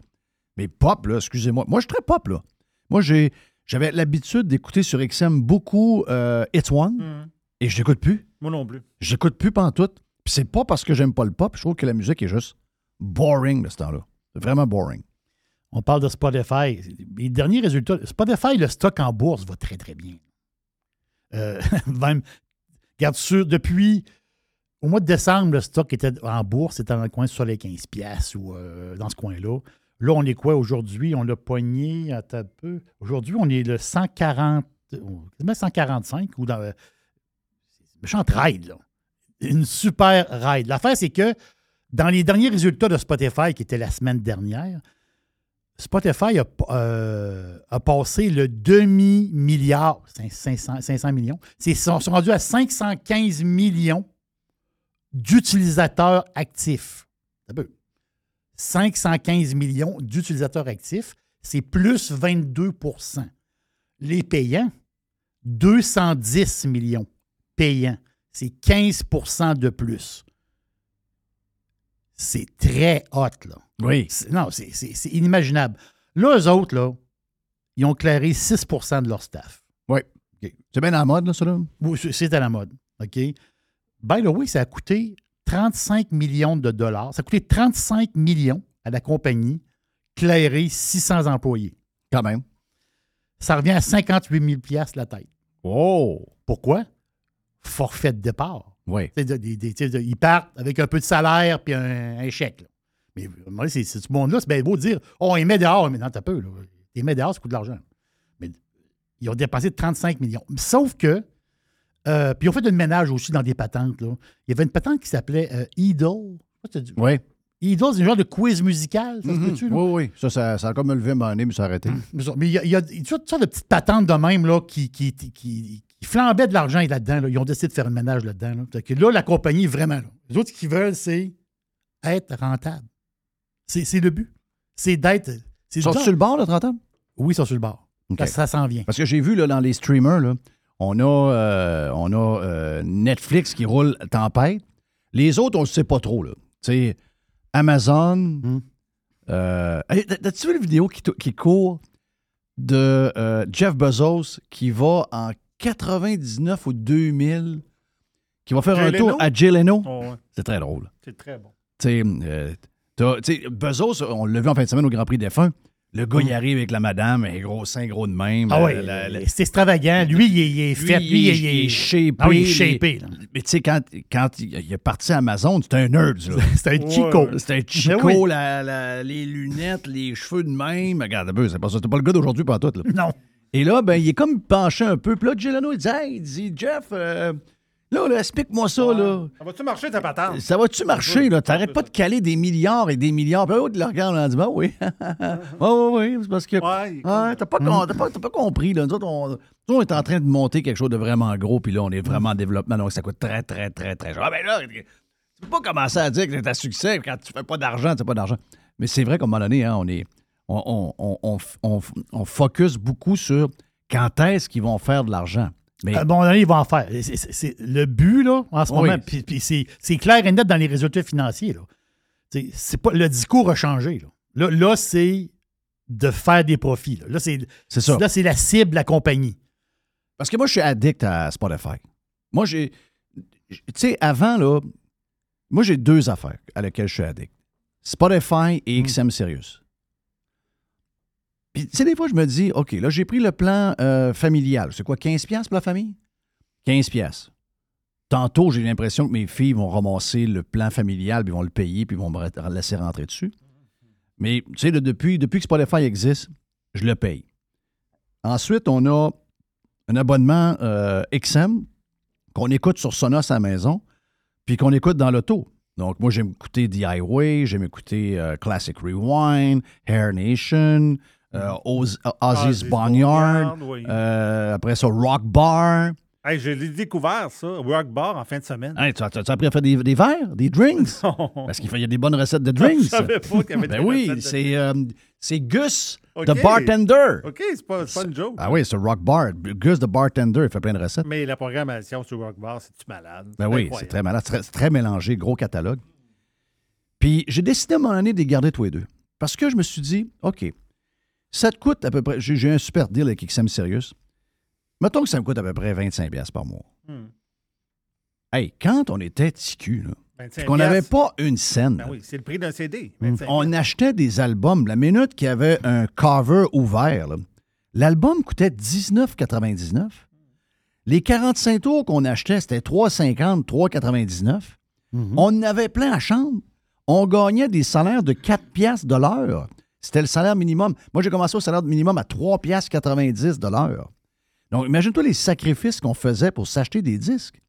Mais pop, là, excusez-moi. Moi, je suis très pop, là. Moi, j'ai, j'avais l'habitude d'écouter sur XM beaucoup euh, It's One Hum. et je l'écoute plus. Moi non plus. J'écoute plus pantoute. Puis c'est pas parce que j'aime pas le pop. Je trouve que la musique est juste boring de ce temps-là. Vraiment boring. On parle de Spotify. Les derniers résultats, Spotify, le stock en bourse va très, très bien. Euh, même, regarde sur, depuis au mois de décembre, le stock était en bourse, c'était dans le coin sur les 15 piastres ou euh, dans ce coin-là. Là, on est quoi aujourd'hui? On l'a pogné à un peu. Aujourd'hui, on est le 140, oh, quasiment 145 ou dans. euh, C'est méchant ride, là. Une super ride. L'affaire, c'est que dans les derniers résultats de Spotify, qui était la semaine dernière, Spotify a, euh, passé le demi-milliard, 500, 500 millions. Ils sont, sont rendus à 515 millions d'utilisateurs actifs. Un peu. 515 millions d'utilisateurs actifs, c'est plus 22% Les payants, 210 millions payants. C'est 15% de plus. C'est très hot, là. Oui. Non, c'est inimaginable. Là, eux autres, là, ils ont clairé 6% de leur staff. Oui. C'est bien à la mode, là, ça, là? Oui, c'est- c'est à la mode. OK? By the way, ça a coûté 35 millions de dollars. Ça a coûté 35 millions à la compagnie clairer 600 employés. Quand même. Ça revient à 58 000 piastres la tête. Oh! Pourquoi? Forfait de départ. Oui. De- de- ils partent avec un peu de salaire puis un, un chèque. là. Mais moi, c'est c'est ce monde-là, c'est bien beau de dire Oh, on les met dehors, mais non, t'as peu. Là. Les met dehors, ça coûte de l'argent. Mais ils ont dépensé 35 millions. Sauf que, euh, puis ils ont fait une ménage aussi dans des patentes. Là. Il y avait une patente qui s'appelait euh, Idol. Oui. Idol, c'est un genre de quiz musical, ça se Mhm. peut-tu? là? Oui, oui. Ça, ça, ça a comme me levé un moment donné, mais ça a arrêté. Mais ça- Mais il y a, il y a toutes sortes de petites patentes de même là, qui, qui, qui, flambait de l'argent là-dedans. là. Ils ont décidé de faire un ménage là-dedans. Là. Fait que là, la compagnie, vraiment, là, les autres, ce qu'ils veulent, c'est être rentable. C'est le but. C'est d'être. c'est Ils sont sur le bord, le 30 ans? Oui, ils sont sur le bord. OK. Ça, ça s'en vient. Parce que j'ai vu là, dans les streamers, là, on a, euh, on a euh, Netflix qui roule tempête. Les autres, on ne le sait pas trop. Là. Amazon. Hmm. euh, T'as-tu vu la vidéo qui, qui court de Jeff Bezos qui va en 99 ou 2000, qui va faire Jay un tour à Jay Leno? Oh, ouais. C'est très drôle. C'est très bon. Tu sais, euh, t'as- tu sais, Bezos, on l'a vu en fin de semaine au Grand Prix des Fins. Le gars, il arrive avec la madame, un gros sein, gros de même. Ah euh, oui, c'est extravagant. Lui, il est, il est lui, fait. il Lui, est- il est, il est shapé. Ah oui, il est shapé. là. Mais tu sais, quand, quand il, il est parti à Amazon, c'était un nerd. C'était un chico. C'était un Ben chico, oui. la- la- les lunettes, les cheveux de même. Regarde un peu, c'est pas ça. C'était pas le gars d'aujourd'hui, pas tout. Là. Non. Et là, ben, il est comme penché un peu. Puis là, Leno, il dit Hey, il dit, Jeff, euh, là, là, explique-moi ça. Là. Ça va-tu marcher ta patente? Ça va-tu marcher, là? T'arrêtes pas de caler des milliards et des milliards. Puis l'autre, il regarde, on dit, ben oui. oui, oui, oui. C'est parce que. Ouais, t'as pas, con- t'as pas, t'as pas compris, là. Nous autres, on, nous autres, on est en train de monter quelque chose de vraiment gros, puis là, on est vraiment en développement, donc ça coûte très, très, très, très cher. Ah, ben là, tu peux pas commencer à dire que c'est un succès quand tu fais pas d'argent, tu fais pas d'argent. Mais c'est vrai qu'à un moment donné, hein, on est. On, on, on- on focus beaucoup sur quand est-ce qu'ils vont faire de l'argent. Mais À un moment donné, ils vont en faire. C'est- le but, là, en ce Oui. moment, puis, puis c'est c'est clair et net dans les résultats financiers. Là. C'est- C'est pas, le discours a changé. Là, là, là, c'est de faire des profits. Là, Là, c'est C'est ça. Là, c'est la cible de la compagnie. Parce que moi, je suis addict à Spotify. Moi, j'ai. Tu sais, avant, là, moi, j'ai deux affaires à lesquelles je suis addict Spotify et XM Sirius. Puis, tu sais, des fois, je me dis, OK, là, j'ai pris le plan euh, familial. C'est quoi, 15$ piastres pour la famille? 15$. piastres. Tantôt, j'ai l'impression que mes filles vont ramasser le plan familial, puis vont le payer, puis vont me laisser rentrer dessus. Mais, tu sais, depuis, depuis que Spotify existe, je le paye. Ensuite, on a un abonnement euh, XM qu'on écoute sur Sonos à la maison, puis qu'on écoute dans l'auto. Donc, moi, j'aime écouter DIY, j'aime écouter euh, Classic Rewind, Hair Nation, Oz- Ozzy's Ozzy's Boneyard, Boneyard, oui. euh, après ça, Rock Bar. Hey, je l'ai découvert, ça, Work Bar, en fin de semaine. Hey, tu as, tu as appris à faire des, des verres, des drinks? Parce qu'il y a des bonnes recettes de drinks. Je savais pas qu'il y avait ben des oui, recettes de c'est euh, c'est Gus, the bartender. OK, c'est pas, pas une joke. Ah oui, c'est Rock Bar. Gus, the bartender, il fait plein de recettes. Mais la programmation sur Work Bar, c'est-tu malade? Ben oui, c'est très malade, c'est très, c'est très mélangé, gros catalogue. Puis j'ai décidé à un moment donné de les garder tous les deux. Parce que je me suis dit, OK, ça te coûte à peu près. J'ai un super deal avec XM Sirius. Mettons que ça me coûte à peu près 25$ piastres par mois. Hmm. Hey, quand on était TQ, là, 25 puis qu'on n'avait pas une scène, Ben oui, c'est le prix d'un CD. Mm. 25 on achetait des albums. La minute qu'il y avait un cover ouvert, l'album coûtait 19,99. Les 45 tours qu'on achetait, c'était 3,50, 3,99. On en avait plein à chambre. On gagnait des salaires de 4 piastres de l'heure. C'était le salaire minimum. Moi, j'ai commencé au salaire minimum à 3 piastres 90 de l'heure. Donc, imagine-toi les sacrifices qu'on faisait pour s'acheter des disques.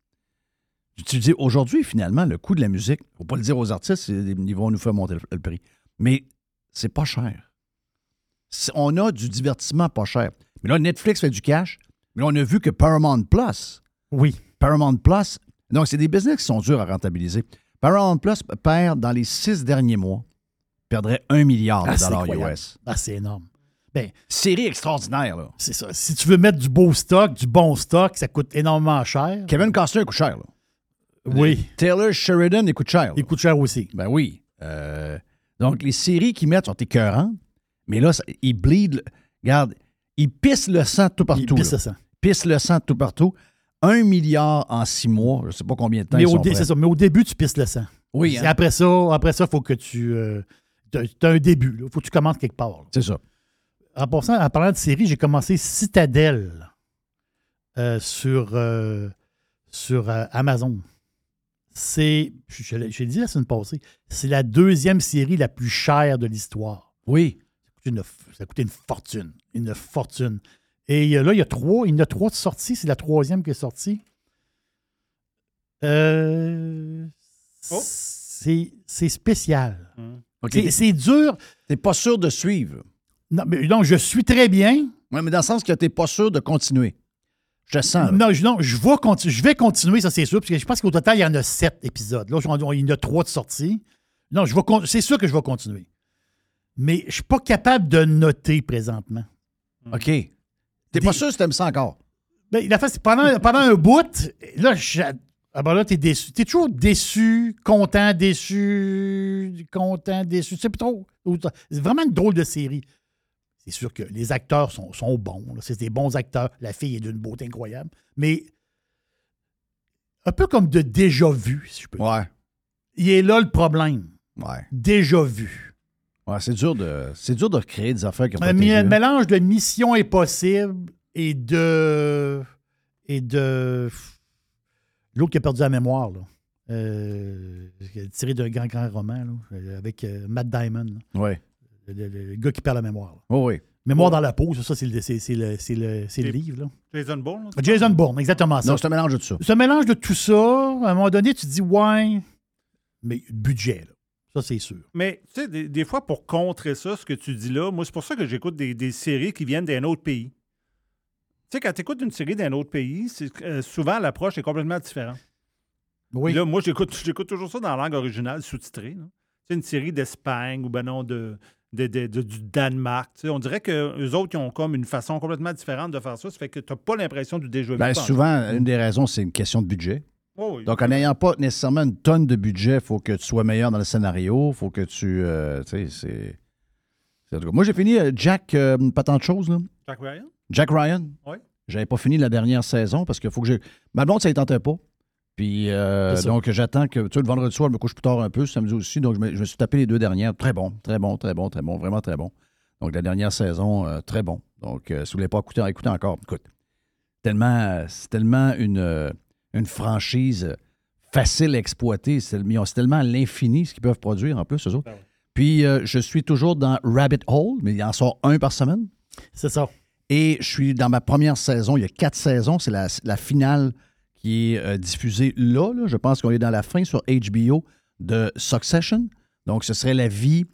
Tu dis, aujourd'hui, finalement, le coût de la musique, faut pas le dire aux artistes, ils vont nous faire monter le, le prix. Mais c'est pas cher. On a du divertissement pas cher. Mais là, Netflix fait du cash. Mais là, on a vu que Paramount Plus. Oui. Paramount Plus. Donc, c'est des business qui sont durs à rentabiliser. Paramount Plus perd dans les six derniers mois, perdrait un milliard de Ah, dollars incroyable. US. Ah, c'est énorme. Ben, Série extraordinaire, là. c'est ça. Si tu veux mettre du beau stock, du bon stock, ça coûte énormément cher. Kevin Costner coûte cher, là. Oui. Taylor Sheridan, il coûte cher. Il coûte cher aussi. Ben oui. Euh, donc, les séries qu'ils mettent sont écœurantes, mais là, ça- ils bleed. le- Regarde, ils pissent le sang tout partout. pissent là. le sang. Pissent le sang tout partout. Un milliard en six mois, je ne sais pas combien de temps Mais ils au, sont prêts. c'est ça, mais au début, tu pisses le sang. Oui, hein. Après ça, après ça, il faut que tu. tu as un début. Il faut que tu commences quelque part. là. C'est ça. En, passant, en parlant de série, j'ai commencé Citadel euh, sur, euh, sur euh, Amazon. C'est, je, je l'ai- je l'ai dit la semaine passée, c'est la deuxième série la plus chère de l'histoire. Oui. Ça coûte une, ça a coûté une fortune. Une fortune. Et là, il y a trois, il y en a trois de sorties. C'est la troisième qui est sortie. Euh, Oh. c'est, c'est spécial. OK. C'est, c'est dur. T'es pas sûr de suivre. Non, mais non, je suis très bien. Oui, mais dans le sens que t'es pas sûr de continuer. Je te sens. là. Non, je, non, je, vais conti- je vais continuer, ça c'est sûr, parce que je pense qu'au total, il y en a sept épisodes. Là, il y en a trois de sortie. Non, je vais c'est sûr que je vais continuer. Mais je suis pas capable de noter présentement. OK. T'es pas sûr si t'aimes ça encore? Ben, la face, c'est pendant, pendant un bout, là, je- ah ben là, t'es déçu. T'es toujours déçu, content, déçu, content, déçu. Tu sais plus trop. C'est vraiment une drôle de série. C'est sûr que les acteurs sont, sont bons. C'est des bons acteurs. La fille est d'une beauté incroyable. Mais un peu comme de déjà vu, si je peux dire. Ouais. Il est là le problème. Ouais. Déjà vu. Ouais, c'est dur de c'est dur de recréer des affaires ont pas Un mélange de Mission Impossible et de. et de. L'autre qui a perdu la mémoire, là. Euh, tiré d'un grand, grand roman, là, euh, avec euh, Matt Diamond. là. Ouais. Le, le- le gars qui perd la mémoire. là. Oh oui. Mémoire dans la peau, ça, c'est le, c'est- c'est le, c'est le- c'est le livre. Là. Jason Bourne. Jason Bourne, exactement ça. Non, c'est un mélange de tout ça. C'est un mélange de tout ça. À un moment donné, tu te dis, ouais, mais budget, là. Ça, c'est sûr. Mais tu sais, des, des fois, pour contrer ça, ce que tu dis là, moi, c'est pour ça que j'écoute des, des séries qui viennent d'un autre pays. Tu sais, quand tu écoutes une série d'un autre pays, c'est, euh, souvent l'approche est complètement différente. Oui. Là, moi, j'écoute, j'écoute toujours ça dans la langue originale, sous-titrée. sais, une série d'Espagne ou ben non, de, de- de- de- du Danemark. On dirait qu'eux autres, ils ont comme une façon complètement différente de faire ça. Ça fait que tu n'as pas l'impression du vu. Ben, souvent, une des raisons, c'est une question de budget. Oh oui. Donc, en n'ayant pas nécessairement une tonne de budget, il faut que tu sois meilleur dans le scénario. Il faut que tu. euh, tu sais, c'est. c'est- Moi, j'ai fini euh, Jack, euh, pas tant de choses, là. Jack Ryan? Jack Ryan. Oui. J'avais pas fini la dernière saison parce qu'il faut que j'ai. Ma blonde, ça ne tentait pas. Puis, euh, donc, j'attends que. Tu sais, le vendredi soir, je me couche plus tard un peu, samedi aussi. Donc, je me, je me suis tapé les deux dernières. Très bon, très bon, très bon, très bon, vraiment très bon. Donc, la dernière saison, euh, très bon. Donc, euh, si vous ne voulez pas écouter, écoutez encore. Écoute, tellement, c'est tellement une, euh, une franchise facile à exploiter. C'est ils ont- tellement à l'infini ce qu'ils peuvent produire en plus, eux autres. Puis, euh, je suis toujours dans Rabbit Hole, mais il en sort un par semaine. C'est ça. Et je suis dans ma première saison. Il y a quatre saisons. C'est la, finale qui est euh, diffusée là, là. Je pense qu'on est dans la fin sur HBO de Succession. Donc, ce serait la vie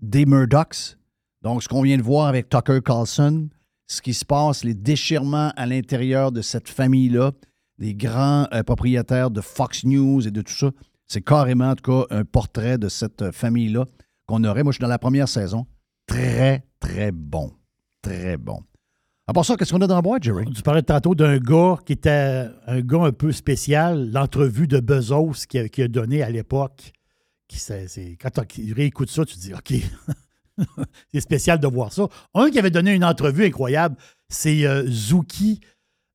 des Murdochs. Donc, ce qu'on vient de voir avec Tucker Carlson, ce qui se passe, les déchirements à l'intérieur de cette famille-là, des grands euh, propriétaires de Fox News et de tout ça. C'est carrément, en tout cas, un portrait de cette euh, famille-là qu'on aurait. Moi, je suis dans la première saison. Très, très bon. Très bon. À part ça, qu'est-ce qu'on a dans la boîte, Jerry? Tu parlais tantôt d'un gars qui était un gars un peu spécial, l'entrevue de Bezos qu'il a, qu'il a donné à l'époque. Qui, c'est- c'est- quand tu réécoutes ça, tu te dis OK, c'est spécial de voir ça. Un qui avait donné une entrevue incroyable, c'est euh, Zuki,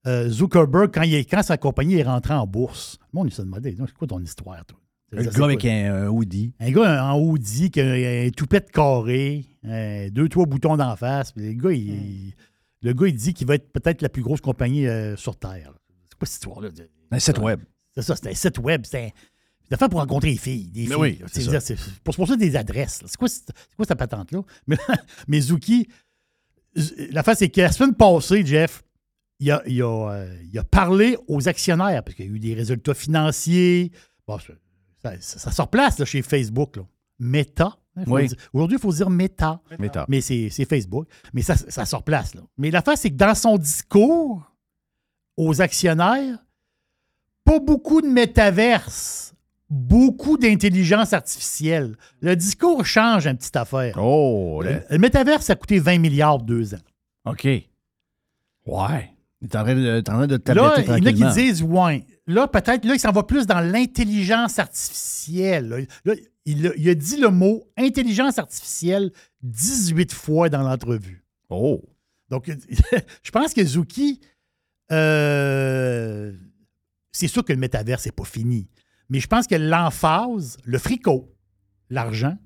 euh, Zuckerberg, quand, il est- quand sa compagnie est rentrée en bourse. Le monde, il se demandait c'est quoi ton histoire, toi? C'est gars avec un, un hoodie. Un gars en Audi qui a un, un toupette carré, un- deux, trois boutons d'en face. puis Le gars, il, le gars, il dit qu'il va être peut-être la plus grosse compagnie euh, sur Terre. C'est quoi cette histoire-là? Un site web. C'est ça, c'est un site web. C'est un- c'est fait pour rencontrer les filles. Des Mais filles, oui, c'est ça. c'est pour se poser des adresses. C'est quoi, quoi cette patente-là? Mais, mais Zuki, Z- la face, c'est que la semaine passée, Jeff, il a, il a, euh, il a parlé aux actionnaires parce qu'il y a eu des résultats financiers. Bon, ça, ça, ça se replace là, chez Facebook. Là. Meta. Hein, Oui. Aujourd'hui, il faut dire Meta. Meta. Mais c'est Facebook. Mais ça, ça se replace. Là. Mais l'affaire, c'est que dans son discours aux actionnaires, pas beaucoup de métaverse, beaucoup d'intelligence artificielle. Le discours change un petite affaire. Oh, le, le métaverse, ça a coûté 20 milliards deux ans. OK. Ouais. Il est en train de, en train de Là, il y en a qui disent, ouais. Là, peut-être, là, il s'en va plus dans l'intelligence artificielle. Là, Là, il, a, il a dit le mot intelligence artificielle 18 fois dans l'entrevue. Oh. Donc, je pense que Zuki, euh, c'est sûr que le métaverse n'est pas fini. Mais je pense que l'emphase, le fricot, l'argent,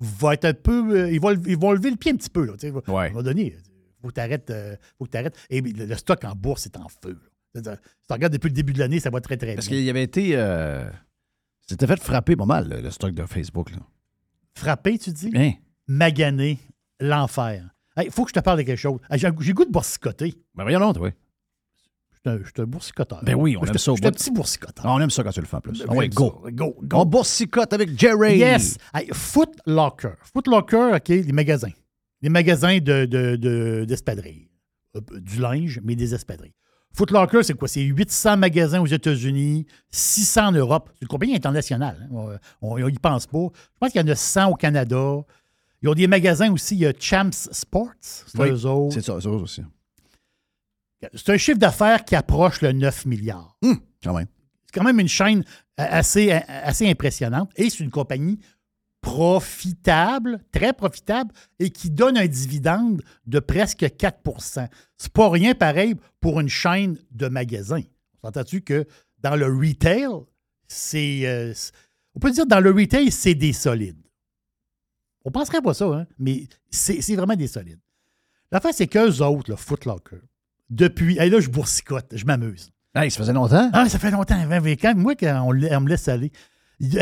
va être un peu. euh, ils, vont, ils vont lever le pied un petit peu. Là, tu sais. À un moment donné, il faut que tu arrêtes. t'arrêtes. Et le, stock en bourse est en feu. là. Si tu regardes depuis le début de l'année, ça va très, très Parce bien. qu'il avait été. euh, C'était fait frapper pas mal, le, le stock de Facebook. Là. Frappé, tu dis? Hein? Magané, l'enfer. Il faut que je te parle de quelque chose. Hey, J'ai goût de boursicoter. Ben voyons donc, oui. Je suis un- je suis un boursicoteur. Ben oui, on aime ça au Je suis un bout. petit boursicoteur. Ah, on aime ça quand tu le fais en plus. Ben, Ah ouais, go. Go, go. On boursicote avec Jerry. Yes. Hey, Foot Locker. Foot Locker, OK, les magasins. Les magasins de, de, de- d'espadrilles. Euh, Du linge, mais des espadrilles. Foot Locker, c'est quoi? C'est 800 magasins aux États-Unis, 600 en Europe. C'est une compagnie internationale. hein. On n'y pense pas. Je pense qu'il y en a 100 au Canada. Ils ont des magasins aussi. Il y a Champs Sports. C'est Oui, eux autres. C'est ça, c'est eux aussi. C'est un chiffre d'affaires qui approche le 9 milliards. Quand même. C'est quand même une chaîne assez, assez impressionnante. Et c'est une compagnie profitable, très profitable, et qui donne un dividende de presque 4% C'est pas rien pareil pour une chaîne de magasins. S'entends-tu que dans le retail, c'est. euh, on peut dire dans le retail, c'est des solides. On penserait pas ça, hein, mais c'est vraiment des solides. L'affaire, c'est qu'eux autres, le Foot Locker, depuis. Et là, je boursicote, je m'amuse. Hey, ça faisait longtemps. Ah, ça fait longtemps. Quand, moi, quand on, on me laisse aller, je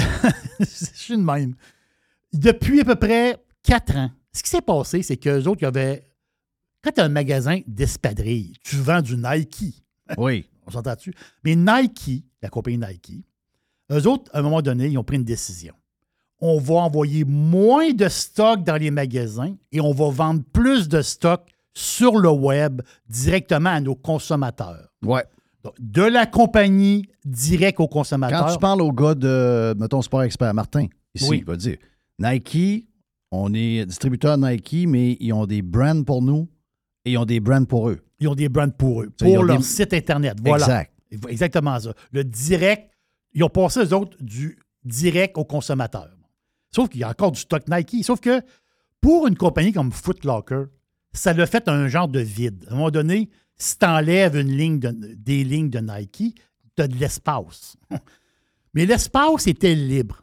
suis de même. Depuis à peu près quatre ans, ce qui s'est passé, c'est qu'eux autres, il y avait. Quand tu as un magasin d'espadrilles, tu vends du Nike. Oui. On s'entend-tu? Mais Nike, la compagnie Nike, eux autres, à un moment donné, ils ont pris une décision. On va envoyer moins de stock dans les magasins et on va vendre plus de stock sur le web directement à nos consommateurs. Ouais. Donc, de la compagnie direct aux consommateurs. Quand tu parles au gars de, mettons, Sport Expert, Martin, ici, Oui. il va dire Nike, on est distributeur Nike, mais ils ont des brands pour nous et ils ont des brands pour eux. Ils ont des brands pour eux, pour leur des- site Internet. Voilà. Exact. Exactement ça. Le direct, ils ont passé, eux autres, du direct aux consommateurs. Sauf qu'il y a encore du stock Nike. Sauf que pour une compagnie comme Foot Locker, ça l'a fait un genre de vide. À un moment donné, si tu enlèves une ligne de- des lignes de Nike, tu as de l'espace. Mais l'espace était libre.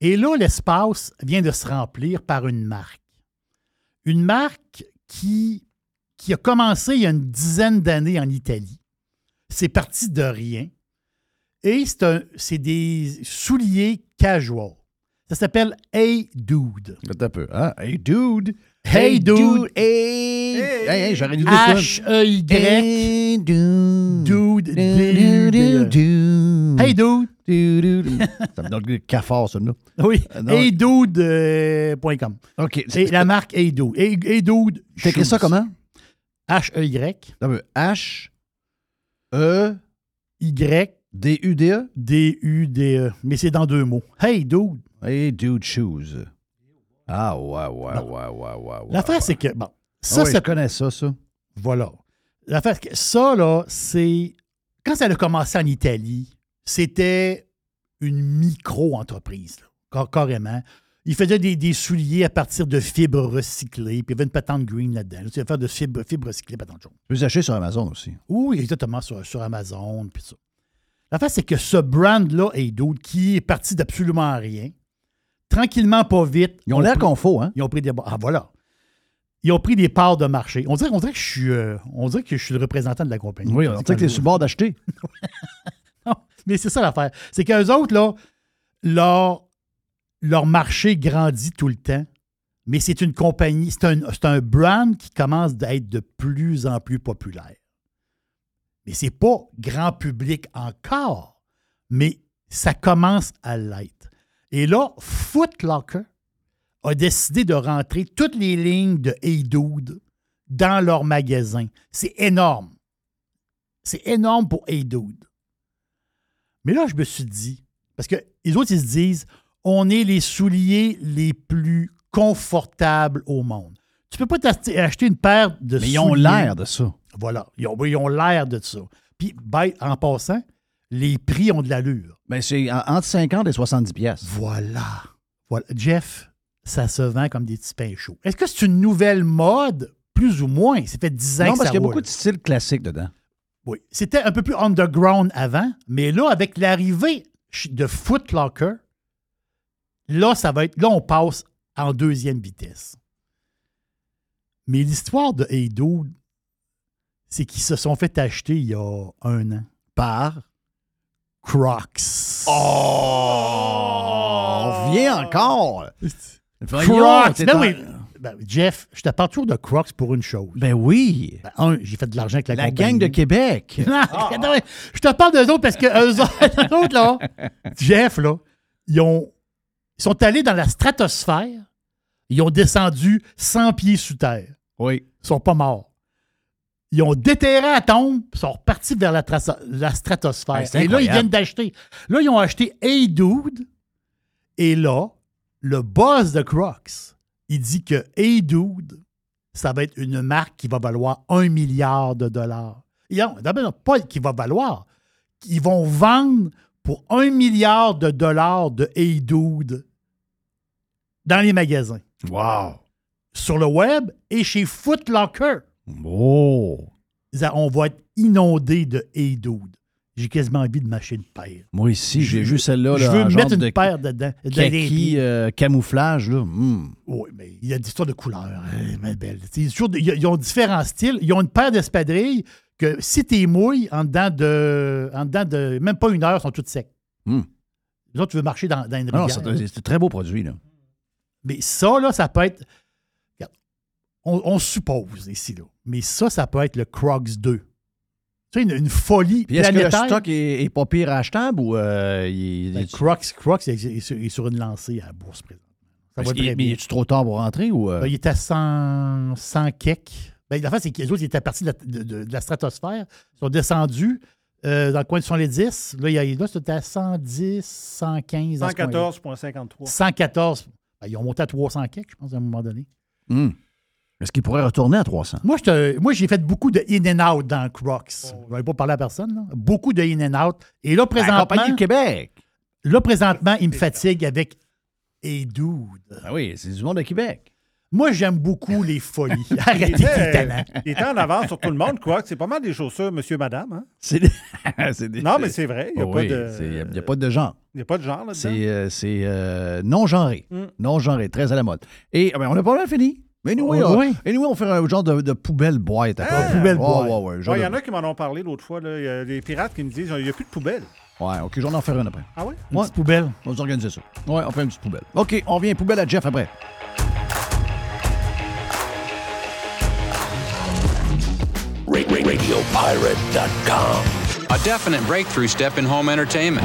Et là, l'espace vient de se remplir par une marque. Une marque qui, qui a commencé il y a une dizaine d'années en Italie. C'est parti de rien. Et c'est un- c'est des souliers casual. Ça s'appelle Hey Dude. Attends un peu. hein? Hey, dude. Hey, dude. Hey. Hey, hey, j'aurais dû dire ça. H-E-Y. Hey, dude. Dude. Du, du, Dude. Hey Dude. Ça me donne le cafard, ça, là. Oui. Euh, non. Heydude.com. OK. Et la marque Hey Dude. Hey, hey Dude. T'écris ça comment? H-E-Y. Attends un peu. H. E. Y. D-U-D-E? D-U-D-E. Mais c'est dans deux mots. Hey Dude. Hey, dude, shoes. Ah, ouais, ouais, ouais, ouais, ouais, ouais. L'affaire, c'est que, bon, ça, oui, c'est je connais ça, ça. Voilà. L'affaire, c'est que ça, là, c'est. Quand ça a commencé en Italie, c'était une micro-entreprise, carrément. Ils faisaient des, des souliers à partir de fibres recyclées, puis il y avait une patente green là-dedans. Tu vas faire de fibres, fibres recyclées, patente jaune. Tu peux les acheter sur Amazon aussi. Oui, exactement, sur, sur Amazon, puis ça. L'affaire, c'est que ce brand-là, et d'autres, qui est parti d'absolument rien, tranquillement, pas vite. Ils ont l'air pris- confort, hein? Ils ont pris des. Ah, voilà. Ils ont pris des parts de marché. On dirait, on dirait que je suis, euh, on dirait que je suis le représentant de la compagnie. Oui, on dirait que sur le bord d'acheter. Non, mais c'est ça l'affaire. C'est qu'eux autres, là, leur, leur marché grandit tout le temps, mais c'est une compagnie, c'est un, un brand qui commence à être de plus en plus populaire. Mais c'est pas grand public encore, mais ça commence à l'être. Et là, Foot Locker a décidé de rentrer toutes les lignes de Hey Dude dans leur magasin. C'est énorme. C'est énorme pour Hey Dude. Mais là, je me suis dit, parce que les autres, ils se disent, on est les souliers les plus confortables au monde. Tu peux pas t'acheter acheter une paire de Mais souliers. ils ont l'air de ça. Voilà. Ils ont, ils ont l'air de ça. Puis, ben, en passant, les prix ont de l'allure. Ben, c'est en- entre 50 et 70 pièces. Voilà. voilà. Jeff, ça se vend comme des petits pains chauds. Est-ce que c'est une nouvelle mode? Plus ou moins. Ça fait 10 ans Non, que parce ça qu'il y a roule. beaucoup de styles classiques dedans. Oui. C'était un peu plus underground avant, mais là, avec l'arrivée de Foot Locker, là, ça va être. Là, on passe en deuxième vitesse. Mais l'histoire de Hey Dude, c'est qu'ils se sont fait acheter il y a un an. Par Crocs. Oh! On revient encore! Crocs! Ben en- oui. Ben, Jeff, je te parle toujours de Crocs pour une chose. Ben oui! Ben, un, j'ai fait de l'argent avec la, La compagnie. gang de Québec! Non, non, je te parle d'eux autres parce que eux autres, là, Jeff, là, ils, ont, ils sont allés dans la stratosphère, ils ont descendu 100 pieds sous terre. Oui. Ils sont pas morts. Ils ont déterré la tombe, ils sont repartis vers la, stratosphère. C'est et là, ils viennent d'acheter. Là, ils ont acheté Hey Dude. Et là, le boss de Crocs, il dit que Hey Dude, ça va être une marque qui va valoir un milliard de dollars. Non, d'abord, pas qui va valoir. Ils vont vendre pour un milliard de dollars de Hey Dude dans les magasins. Wow! Sur le web et chez Foot Locker. Oh! On va être inondé de Hey Dude. J'ai quasiment envie de m'acheter une paire. Moi ici, j'ai vu celle-là. Je là, veux mettre une de paire dedans. de Kaki euh, camouflage, là. Hmm. Oui, mais il y a des histoires de couleurs, hein, belle. Ils ont différents styles. Ils ont une paire d'espadrilles que si tu mouilles, en dedans de, en dedans de même pas une heure, sont toutes secs. Hmm. Autres, tu veux marcher dans, dans une Ah non, rivière. c'est c'est un très beau produit, là. Mais ça, là, ça peut être. On, on suppose ici, là. Mais ça, ça peut être le Crocs 2. Tu sais, une, une folie Puis est-ce que le planétaire. stock est, est pas pire achetable ou euh, il, Ben, il- Crocs, Crocs est, est sur, est sur une lancée à la bourse présentement. Ça va Est-ce qu'il- très mais bien. est-tu trop tard pour rentrer ou. euh? Ben, il était à 100, 100 kek. Ben, la fin, c'est que les autres, ils étaient partis de la, de- de- de la stratosphère. Ils sont descendus euh, dans le coin de 70. Là, il y a- là c'était à 110, 115. dans ce coin-là. 114,53. 114. Ben, ils ont monté à 300 kek, je pense, à un moment donné. Hmm. Est-ce qu'il pourrait retourner à 300? Moi, je te- moi, j'ai fait beaucoup de in and out dans Crocs. Je vais pas parler à personne. là. Beaucoup de in and out. Et là, présentement. La compagnie de Québec. Là, présentement, il me fatigue avec Hey Dude. Ah oui, c'est du monde de Québec. Moi, j'aime beaucoup les folies. Arrêtez les talents. il était en avance sur tout le monde, quoi. C'est pas mal des chaussures, monsieur, madame. hein? C'est des- c'est des- Non, mais c'est vrai. Il n'y a, Oh pas oui, de- c'est- il y a pas de genre. il y a pas de genre là-dedans. C'est euh, c'est, euh, non-genré. Mm. Non-genré, très à la mode. Et ah ben, on a pas mal fini. Mais anyway, Oui, on, oui. anyway, on fait un genre de, de poubelle boîte. après. Ah, poubelle Ouais, boîte. ouais, ouais, Ouais, Il y en a qui m'en ont parlé l'autre fois. là. Il y a des pirates qui me disent il n'y a plus de poubelle. Ouais, OK, j'en en faire une après. Ah ouais? Une petite poubelle. On va s'organiser ça. Ouais, on fait une petite poubelle. OK, on vient poubelle à Jeff après. RadioPirate.com. A definite breakthrough step in home entertainment.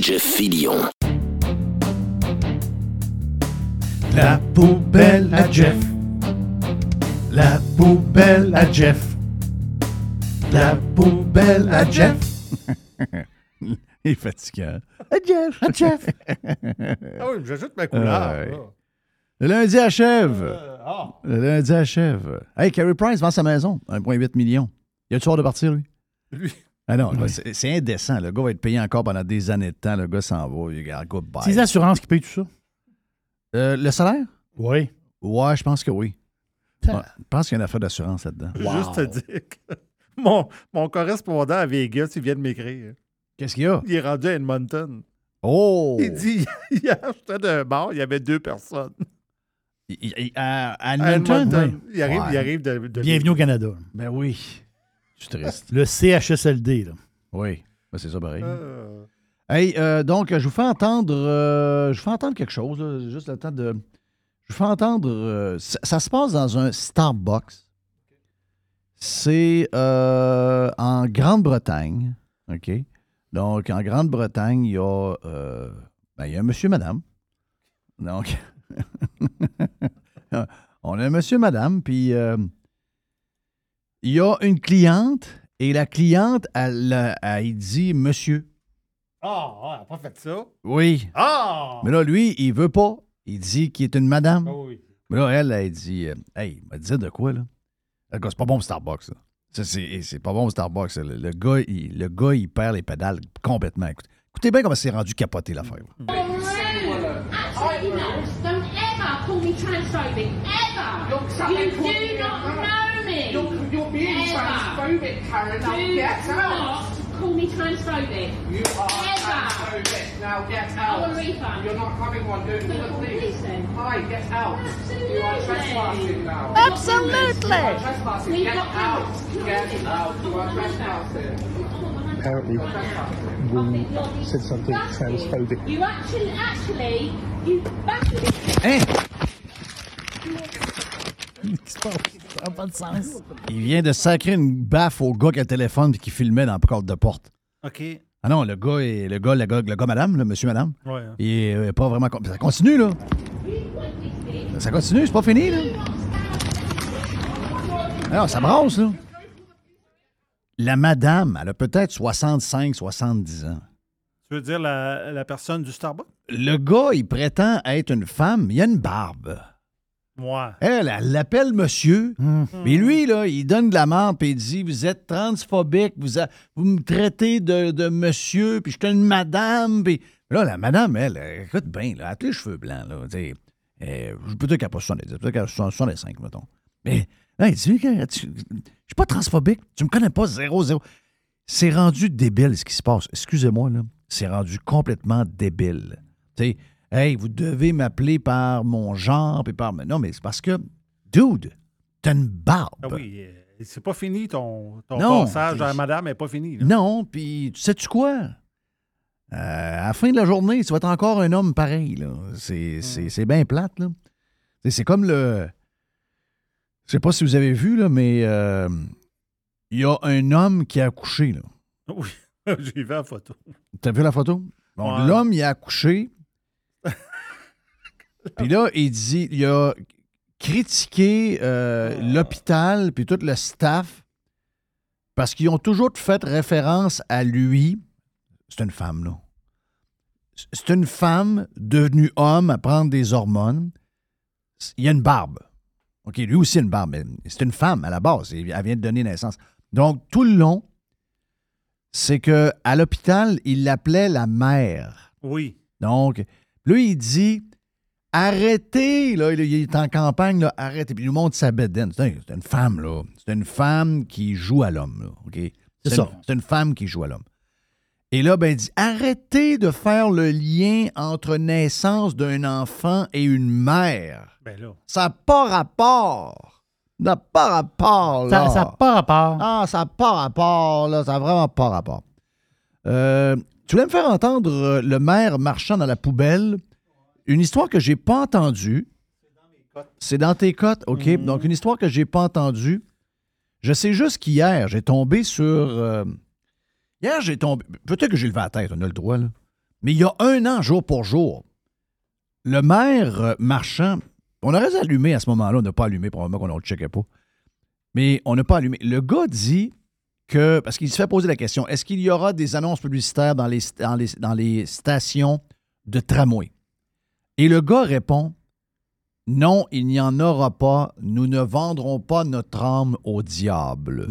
Jeff Fillion. La poubelle à Jeff. La poubelle à Jeff. La poubelle à Jeff. Il est fatigant. Hey, Jeff, hey, Jeff. Ah oui, j'ajoute ma couleur. Ah ouais. Le lundi achève. ah. Le lundi achève. Hey, Carey Price vend sa maison. 1,8 million. Il a-tu hâte de partir, lui? Lui. Ah non, c'est indécent. Le gars va être payé encore pendant des années de temps. Le gars s'en va. Il regarde, goodbye. C'est les assurances qui payent tout ça? Euh, le salaire? Oui. Ouais, je pense que oui. Ouais, je pense qu'il y a une affaire d'assurance là-dedans. Je veux Juste te dire que mon, mon correspondant à Vegas, il vient de m'écrire. Qu'est-ce qu'il y a? Il est rendu à Edmonton. Oh! Il dit hier, j'étais d'un bar, il y avait deux personnes. Il- il- à, à À Edmonton? Edmonton. Oui. Il arrive, Ouais. il arrive de, de- Bienvenue au Canada. Ben oui. Je suis triste. Le CHSLD, là. Oui. Ben, c'est ça pareil. Euh, Hey, euh, donc, je vous fais entendre, euh, je vous fais entendre quelque chose, là, juste le temps de. Je vous fais entendre. euh, ça, ça se passe dans un Starbucks. C'est euh, en Grande-Bretagne. OK? Donc, en Grande-Bretagne, il y a, euh, ben, il y a un monsieur, madame. Donc, on a un monsieur, madame, puis euh, il y a une cliente, et la cliente, elle, elle dit monsieur. Ah, ah, elle n'a pas fait ça. Oui. Ah! Mais là, lui, il veut pas. Il dit qu'il est une madame. Ah oui. Mais là, elle, elle dit euh, Hey, il m'a dit de quoi, là? Le gars, C'est pas bon pour Starbucks, ça. Ça, c'est c'est pas bon pour Starbucks. Le, le gars, il, le gars, il perd les pédales complètement. Écoutez, écoutez bien comment c'est rendu capoté, l'affaire. Absolutely not. Don't ever call me transphobic. Ever. you do not know me. You're, you're being transphobic, Karen. Now Do get not out. call me transphobic. You are Ever. transphobic. Now get I out. want a refund. You're not having one, dude. But Look, please please. then. Hi, get out. Absolutely. You are trespassing now. Absolutely. You are trespassing. We've Get got out. cameras. Get out. You are trespassing. apparently we said something transphobic. You actually, actually, you battered eh? Hein? Ça n'a pas de sens. Il vient de sacrer une baffe au gars qui a le téléphone et qui filmait dans la porte de porte. OK. Ah non, le gars, est, le gars, le gars, le gars madame, le monsieur madame, Ouais. hein. il est euh, pas vraiment. Ça continue, là. Ça continue, c'est pas fini, là. Alors, ça brasse, là. La madame, elle a peut-être 65, 70 ans. Tu veux dire la, la personne du Starbucks? Le gars, il prétend être une femme, il a une barbe. Elle, elle l'appelle monsieur. Mais lui, là, il donne de la merde puis il dit Vous êtes transphobique, vous, a- vous me traitez de, de monsieur, puis je suis une madame. Puis là, la madame, elle, elle, écoute bien, là, elle a tous les cheveux blancs. Là, tu sais. Euh, peut-être qu'elle n'a pas 70, peut-être qu'elle a 65, mettons. Mais là, il dit Je suis pas transphobique, tu me connais pas, zéro, zéro. C'est rendu débile ce qui se passe. Excusez-moi, là. C'est rendu complètement débile. Tu sais, hey, vous devez m'appeler par mon genre, puis par. Non, mais c'est parce que, dude, t'as une barbe. Ah oui, euh, c'est pas fini ton, ton Non, passage à madame n'est pas fini. là. Non, puis tu sais-tu quoi? Euh, à la fin de la journée, tu vas être encore un homme pareil. là. C'est bien plate. là. C'est- comme le. Je sais pas si vous avez vu, là, mais euh, il y a un homme qui a accouché. Là. Oui, j'ai vu la photo. T'as vu la photo? Ouais. l'homme, il a accouché. Puis là, il dit, il a critiqué euh, Ah. l'hôpital puis tout le staff parce qu'ils ont toujours fait référence à lui. C'est une femme, là. C'est une femme devenue homme à prendre des hormones. Il y a une barbe. OK, lui aussi a une barbe, mais c'est une femme à la base. Elle vient de donner naissance. Donc, tout le long, c'est que à l'hôpital, il l'appelait la mère. Oui. Donc, lui, il dit arrêtez, là, il est en campagne, là, arrêtez. Puis il nous montre sa bedaine. C'est un- c'est une femme, là. C'est une femme qui joue à l'homme. OK? C'est une- ça. C'est une femme qui joue à l'homme. Et là, ben, il dit arrêtez de faire le lien entre naissance d'un enfant et une mère. Ben là. Ça n'a pas rapport. Ça n'a pas rapport, là. Ça n'a pas rapport. Ah, ça n'a pas rapport, là. Ça n'a vraiment pas rapport. Euh, tu voulais me faire entendre euh, le maire marchant dans la poubelle? Une histoire que j'ai pas entendue. C'est dans tes cotes, OK? Donc, une histoire que j'ai pas entendue. Je sais juste qu'hier, j'ai tombé sur. euh, hier, j'ai tombé. Peut-être que j'ai levé la tête, on a le droit, là. Mais il y a un an, jour pour jour, le maire euh, marchand, on aurait dû allumer à ce moment-là, on n'a pas allumé, probablement qu'on ne le checkait pas. Mais on n'a pas allumé. Le gars dit que. Parce qu'il se fait poser la question est-ce qu'il y aura des annonces publicitaires dans les, dans les, dans les stations de tramway? Et le gars répond Non, il n'y en aura pas. Nous ne vendrons pas notre âme au diable.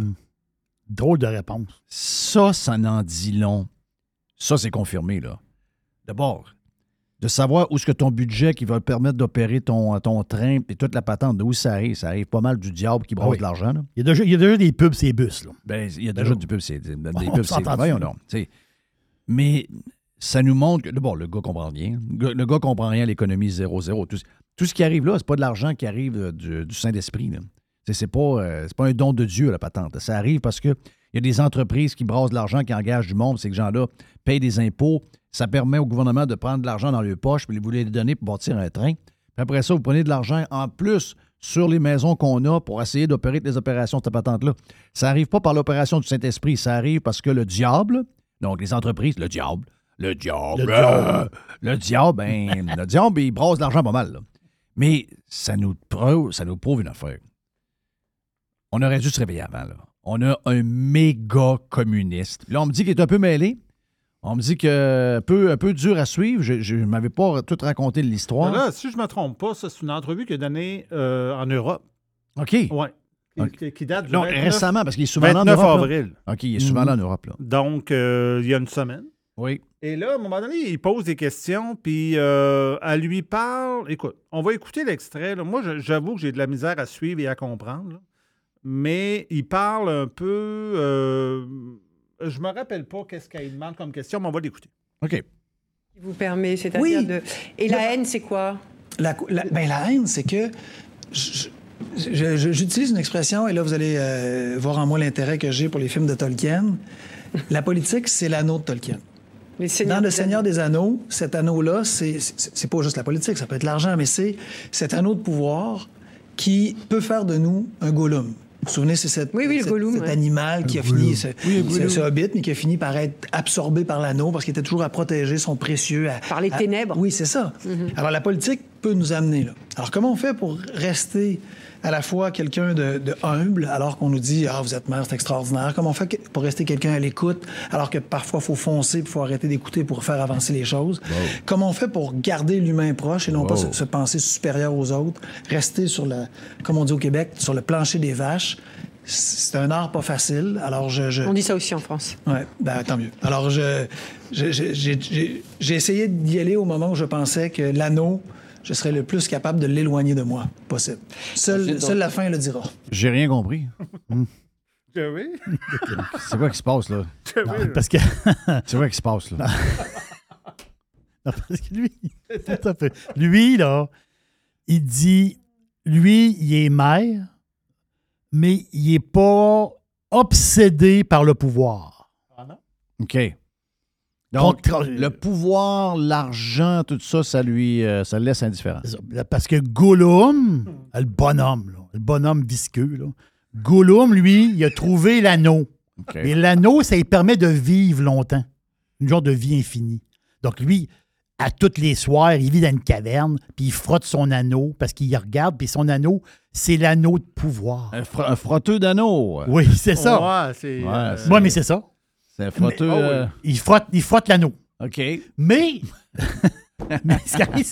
Drôle de réponse. Ça, ça n'en dit long. Ça, c'est confirmé, là. D'abord, de savoir où est-ce que ton budget qui va te permettre d'opérer ton, ton train et toute la patente, d'où ça arrive. Ça arrive pas mal du diable qui brasse Ah oui. de l'argent. Il y, a déjà, il y a déjà des pubs, ces bus. Là. Ben, il y a déjà du pub, c'est des pubs, c'est voyons donc. Mais ça nous montre que, bon, le gars comprend rien. Le gars, comprend rien à l'économie 0-0. Tout, ce qui arrive là, c'est pas de l'argent qui arrive euh, du, Saint-Esprit. C'est pas, euh, pas un don de Dieu, la patente. Ça arrive parce que il y a des entreprises qui brassent de l'argent, qui engagent du monde. Ces gens-là payent des impôts. Ça permet au gouvernement de prendre de l'argent dans leur poche, puis vous les donner pour bâtir un train. Puis après ça, vous prenez de l'argent en plus sur les maisons qu'on a pour essayer d'opérer les opérations de cette patente-là. Ça n'arrive pas par l'opération du Saint-Esprit, ça arrive parce que le diable, donc les entreprises, le diable, le diable, Le diable. le diable, ben, le diable, il brasse de l'argent pas mal. là. Mais ça nous, prouve, ça nous prouve une affaire. On aurait dû se réveiller avant. Là. On a un méga communiste. Là, on me dit qu'il est un peu mêlé. On me dit que un peu, un peu dur à suivre. Je ne m'avais pas tout raconté de l'histoire. Là, si je ne me trompe pas, c'est une entrevue qu'il a donnée euh, en Europe. OK. Oui. Qui, qui- qui date du Non, 29 récemment, parce qu'il est souvent là en 29 Europe, là. avril. OK, il est souvent là en Europe. Là. Donc, euh, il y a une semaine. Oui. Et là, à un moment donné, il pose des questions, puis euh, elle lui parle. Écoute, on va écouter l'extrait. Moi, j'avoue que j'ai de la misère à suivre et à comprendre. là. Mais il parle un peu. euh, je me rappelle pas qu'est-ce qu'elle demande comme question, mais on va l'écouter. OK. qui vous permet, c'est-à-dire Oui. de... Et la haine, c'est quoi? La, la- ben, la haine, c'est que je- j'utilise une expression, et là, vous allez euh, voir en moi l'intérêt que j'ai pour les films de Tolkien. La politique, c'est l'anneau de Tolkien. Dans Le Seigneur des Anneaux, cet anneau-là, c'est pas juste la politique, ça peut être l'argent, mais c'est cet anneau de pouvoir qui peut faire de nous un Gollum. Vous vous souvenez, c'est Oui, oui, cet- Gollum, cet ouais. animal qui a fini, ce, Oui, le ce- Gollum. ce hobbit, mais qui a fini par être absorbé par l'anneau parce qu'il était toujours à protéger son précieux. Par les ténèbres. Oui, c'est ça. Alors, la politique peut nous amener là. Alors, comment on fait pour rester à la fois quelqu'un de, de humble, alors qu'on nous dit Ah, vous êtes mère, c'est extraordinaire. Comment on fait pour rester quelqu'un à l'écoute, alors que parfois, il faut foncer, il faut arrêter d'écouter pour faire avancer les choses. Comment on fait pour garder l'humain proche et non pas se, se penser supérieur aux autres, rester sur le, comme on dit au Québec, sur le plancher des vaches? C'est un art pas facile. Alors, je. je- On dit ça aussi en France. Ouais, ben, tant mieux. Alors, je, je- je- j'ai- j'ai j'ai essayé d'y aller au moment où je pensais que l'anneau, je serais le plus capable de l'éloigner de moi possible. Seule, seule la fin le dira. J'ai rien compris. Hmm. Jerry? C'est quoi qui se passe, là? Parce que. C'est quoi qui se passe, là? Non, parce que lui, lui, là, il dit, lui, il est maire, mais il n'est pas obsédé par le pouvoir. OK. Donc, le pouvoir, l'argent, tout ça, ça lui euh, ça le laisse indifférent. Parce que Gollum, le bonhomme, là, le bonhomme visqueux, là, Gollum, lui, il a trouvé l'anneau. Et l'anneau, ça lui permet de vivre longtemps. Une genre de vie infinie. Donc, lui, à tous les soirs, il vit dans une caverne, puis il frotte son anneau parce qu'il y regarde, puis son anneau, c'est l'anneau de pouvoir. Un, fro- un frotteux d'anneau. Oui, c'est ça. Ouais, c'est. Ouais, euh, Oui, mais c'est ça. C'est un frotteux. Mais- oh euh, Il frotte, il frotte l'anneau. OK. Mais. mais ce qui-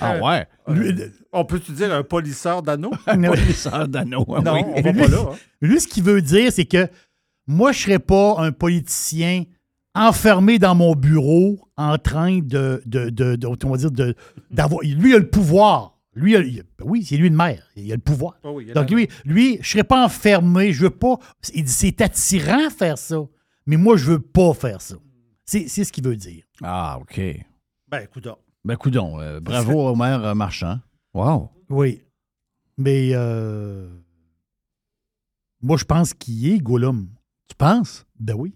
Ah ouais. Lui- On peut-tu dire un polisseur d'anneaux? Un polisseur d'anneau. Non, oui. on va pas là. hein. Lui, ce qu'il veut dire, c'est que moi, je ne serais pas un politicien enfermé dans mon bureau en train de, de, de, de- on va dire, de, d'avoir. Lui, il a le pouvoir. Lui, il a- il- oui, c'est lui le maire. Il a le pouvoir. Ah oui, a Donc, lui, lui, je ne serais pas enfermé. Je veux pas. Il dit, c'est attirant faire ça. Mais moi, je veux pas faire ça. C'est, ce qu'il veut dire. Ah, OK. Ben, écoute. Ben, coudon. euh, bravo au maire euh, Marchand. Wow. Oui. Mais euh, moi, je pense qu'il est Gollum. Tu penses? Ben oui.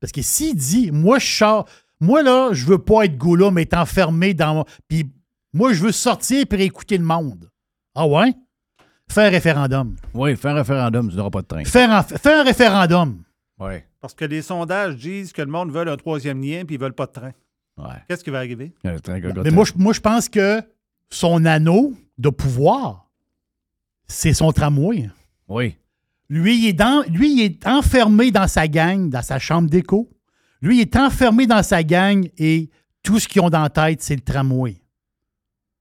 Parce que s'il dit, moi, je sors, moi, là, je veux pas être Gollum, être enfermé dans. Puis moi, je veux sortir pour écouter le monde. Ah ouais? Faire un référendum. Oui, fais un référendum, tu n'auras pas de train. Faire un, faire un référendum. Parce que les sondages disent que le monde veut un troisième lien puis ils veulent pas de train. Ouais. Qu'est-ce qui va arriver? Un train que- Mais moi, je, moi, je pense que son anneau de pouvoir, c'est son tramway. Oui. Lui, il est, dans, lui, il est enfermé dans sa gang, dans sa chambre d'écho. Lui, il est enfermé dans sa gang et tout ce qu'ils ont dans la tête, c'est le tramway.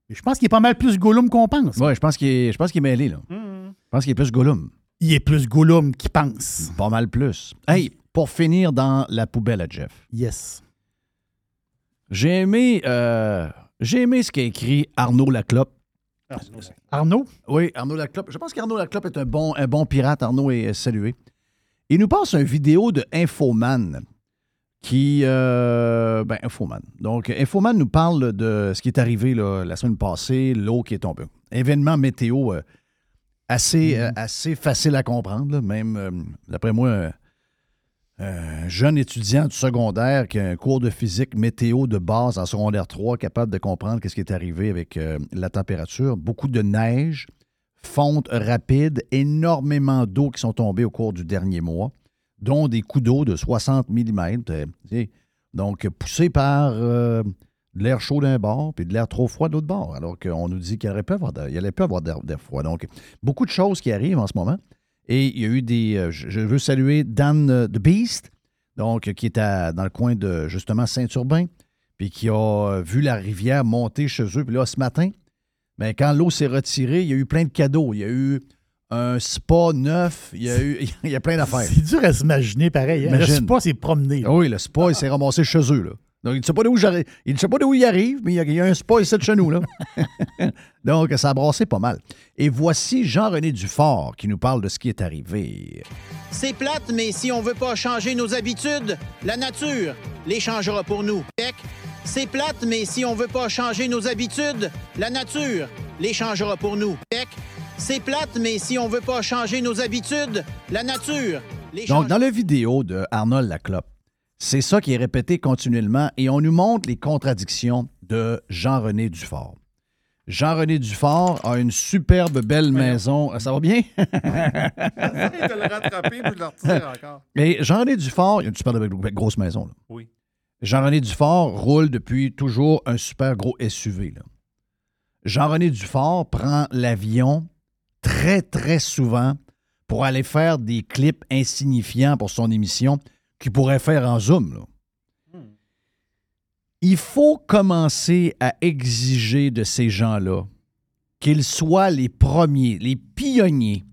Et je pense qu'il est pas mal plus Gollum qu'on pense. Oui, je pense qu'il est, je pense qu'il est mêlé, là. Je pense qu'il est plus Gollum. Il est plus Gollum qu'il pense. Pas mal plus. Hey, pour finir dans la poubelle à Jeff. Yes. J'ai aimé, euh, j'ai aimé ce qu'a écrit Arnaud Laclope. Arnaud? Oui, Arnaud Laclope. Je pense qu'Arnaud Laclope est un bon, un bon pirate. Arnaud est salué. Il nous passe une vidéo de Infoman qui... euh, ben, Infoman. Donc, Infoman nous parle de ce qui est arrivé là, la semaine passée, l'eau qui est tombée. Événement météo euh, assez, euh, assez facile à comprendre. là. Même, euh, d'après moi, euh, un jeune étudiant du secondaire qui a un cours de physique météo de base en secondaire 3, capable de comprendre ce qui est arrivé avec euh, la température. Beaucoup de neige, fonte rapide, énormément d'eau qui sont tombées au cours du dernier mois, dont des coups d'eau de 60 mm. donc, poussés par de l'air chaud d'un bord puis de l'air trop froid de l'autre bord, alors qu'on nous dit qu'il avoir d'air- il allait pas avoir d'air froid. Donc, beaucoup de choses qui arrivent en ce moment. Et il y a eu des. euh, Je veux saluer Dan euh, The Beast, donc, qui est à- dans le coin de justement Saint-Urbain, puis qui a euh, vu la rivière monter chez eux. Puis là, ce matin, ben, quand l'eau s'est retirée, il y a eu plein de cadeaux. Il y a eu un spa neuf, il y a eu il y a plein d'affaires. C'est dur à s'imaginer pareil. hein. Le spa, c'est promené. là. Ah Oui, le spa, il s'est ramassé chez eux. Là. Donc, il ne sait pas d'où. Il ne sait pas d'où il arrive, mais il y a, il y a un spa ici de chez nous. Là. Donc, ça a brassé pas mal. Et voici Jean-René Dufort qui nous parle de ce qui est arrivé. C'est plate, mais si on veut pas changer nos habitudes, la nature les changera pour nous. C'est plate, mais si on veut pas changer nos habitudes, la nature les changera pour nous. C'est plate, mais si on veut pas changer nos habitudes, la nature les Donc, dans la vidéo de Arnold Laclope, c'est ça qui est répété continuellement et on nous montre les contradictions de Jean-René Dufort. Jean-René Dufort a une superbe belle maison. Ça va bien? De le rattraper puis de le retirer encore. Et Jean-René Dufort, il a une super belle- belle grosse maison. là. Oui. Jean-René Dufort roule depuis toujours un super gros SUV. Jean-René Dufort prend l'avion très, très souvent pour aller faire des clips insignifiants pour son émission qu'il pourrait faire en Zoom. là. Il faut commencer à exiger de ces gens-là qu'ils soient les premiers, les pionniers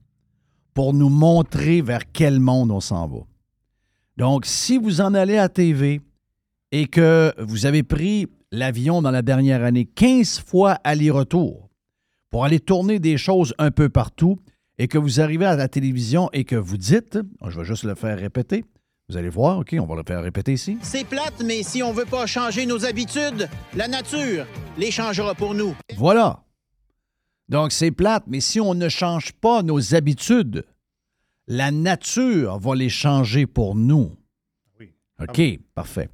pour nous montrer vers quel monde on s'en va. Donc, si vous en allez à TV et que vous avez pris l'avion dans la dernière année 15 fois aller-retour pour aller tourner des choses un peu partout et que vous arrivez à la télévision et que vous dites, je vais juste le faire répéter, vous allez voir, OK, on va le faire répéter ici. C'est plate, mais si on veut pas changer nos habitudes, la nature les changera pour nous. Voilà. Donc, c'est plate, mais si on ne change pas nos habitudes, la nature va les changer pour nous. OK, parfait.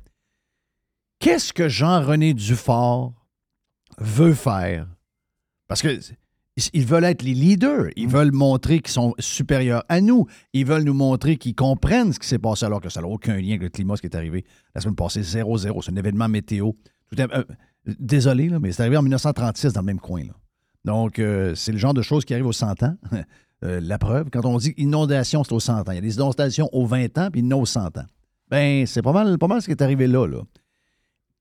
Qu'est-ce que Jean-René Dufort veut faire? Parce que ils veulent être les leaders. Ils veulent montrer qu'ils sont supérieurs à nous. Ils veulent nous montrer qu'ils comprennent ce qui s'est passé alors que ça n'a aucun lien avec le climat, ce qui est arrivé la semaine passée. 0-0. C'est un événement météo. Tout à- euh, désolé, là, mais c'est arrivé en 1936 dans le même coin. là. Donc, euh, c'est le genre de choses qui arrivent aux 100 ans. Euh, la preuve, quand on dit inondation, c'est aux 100 ans. Il y a des inondations aux 20 ans, puis a aux 100 ans. Ben, c'est pas mal, pas mal ce qui est arrivé là. là.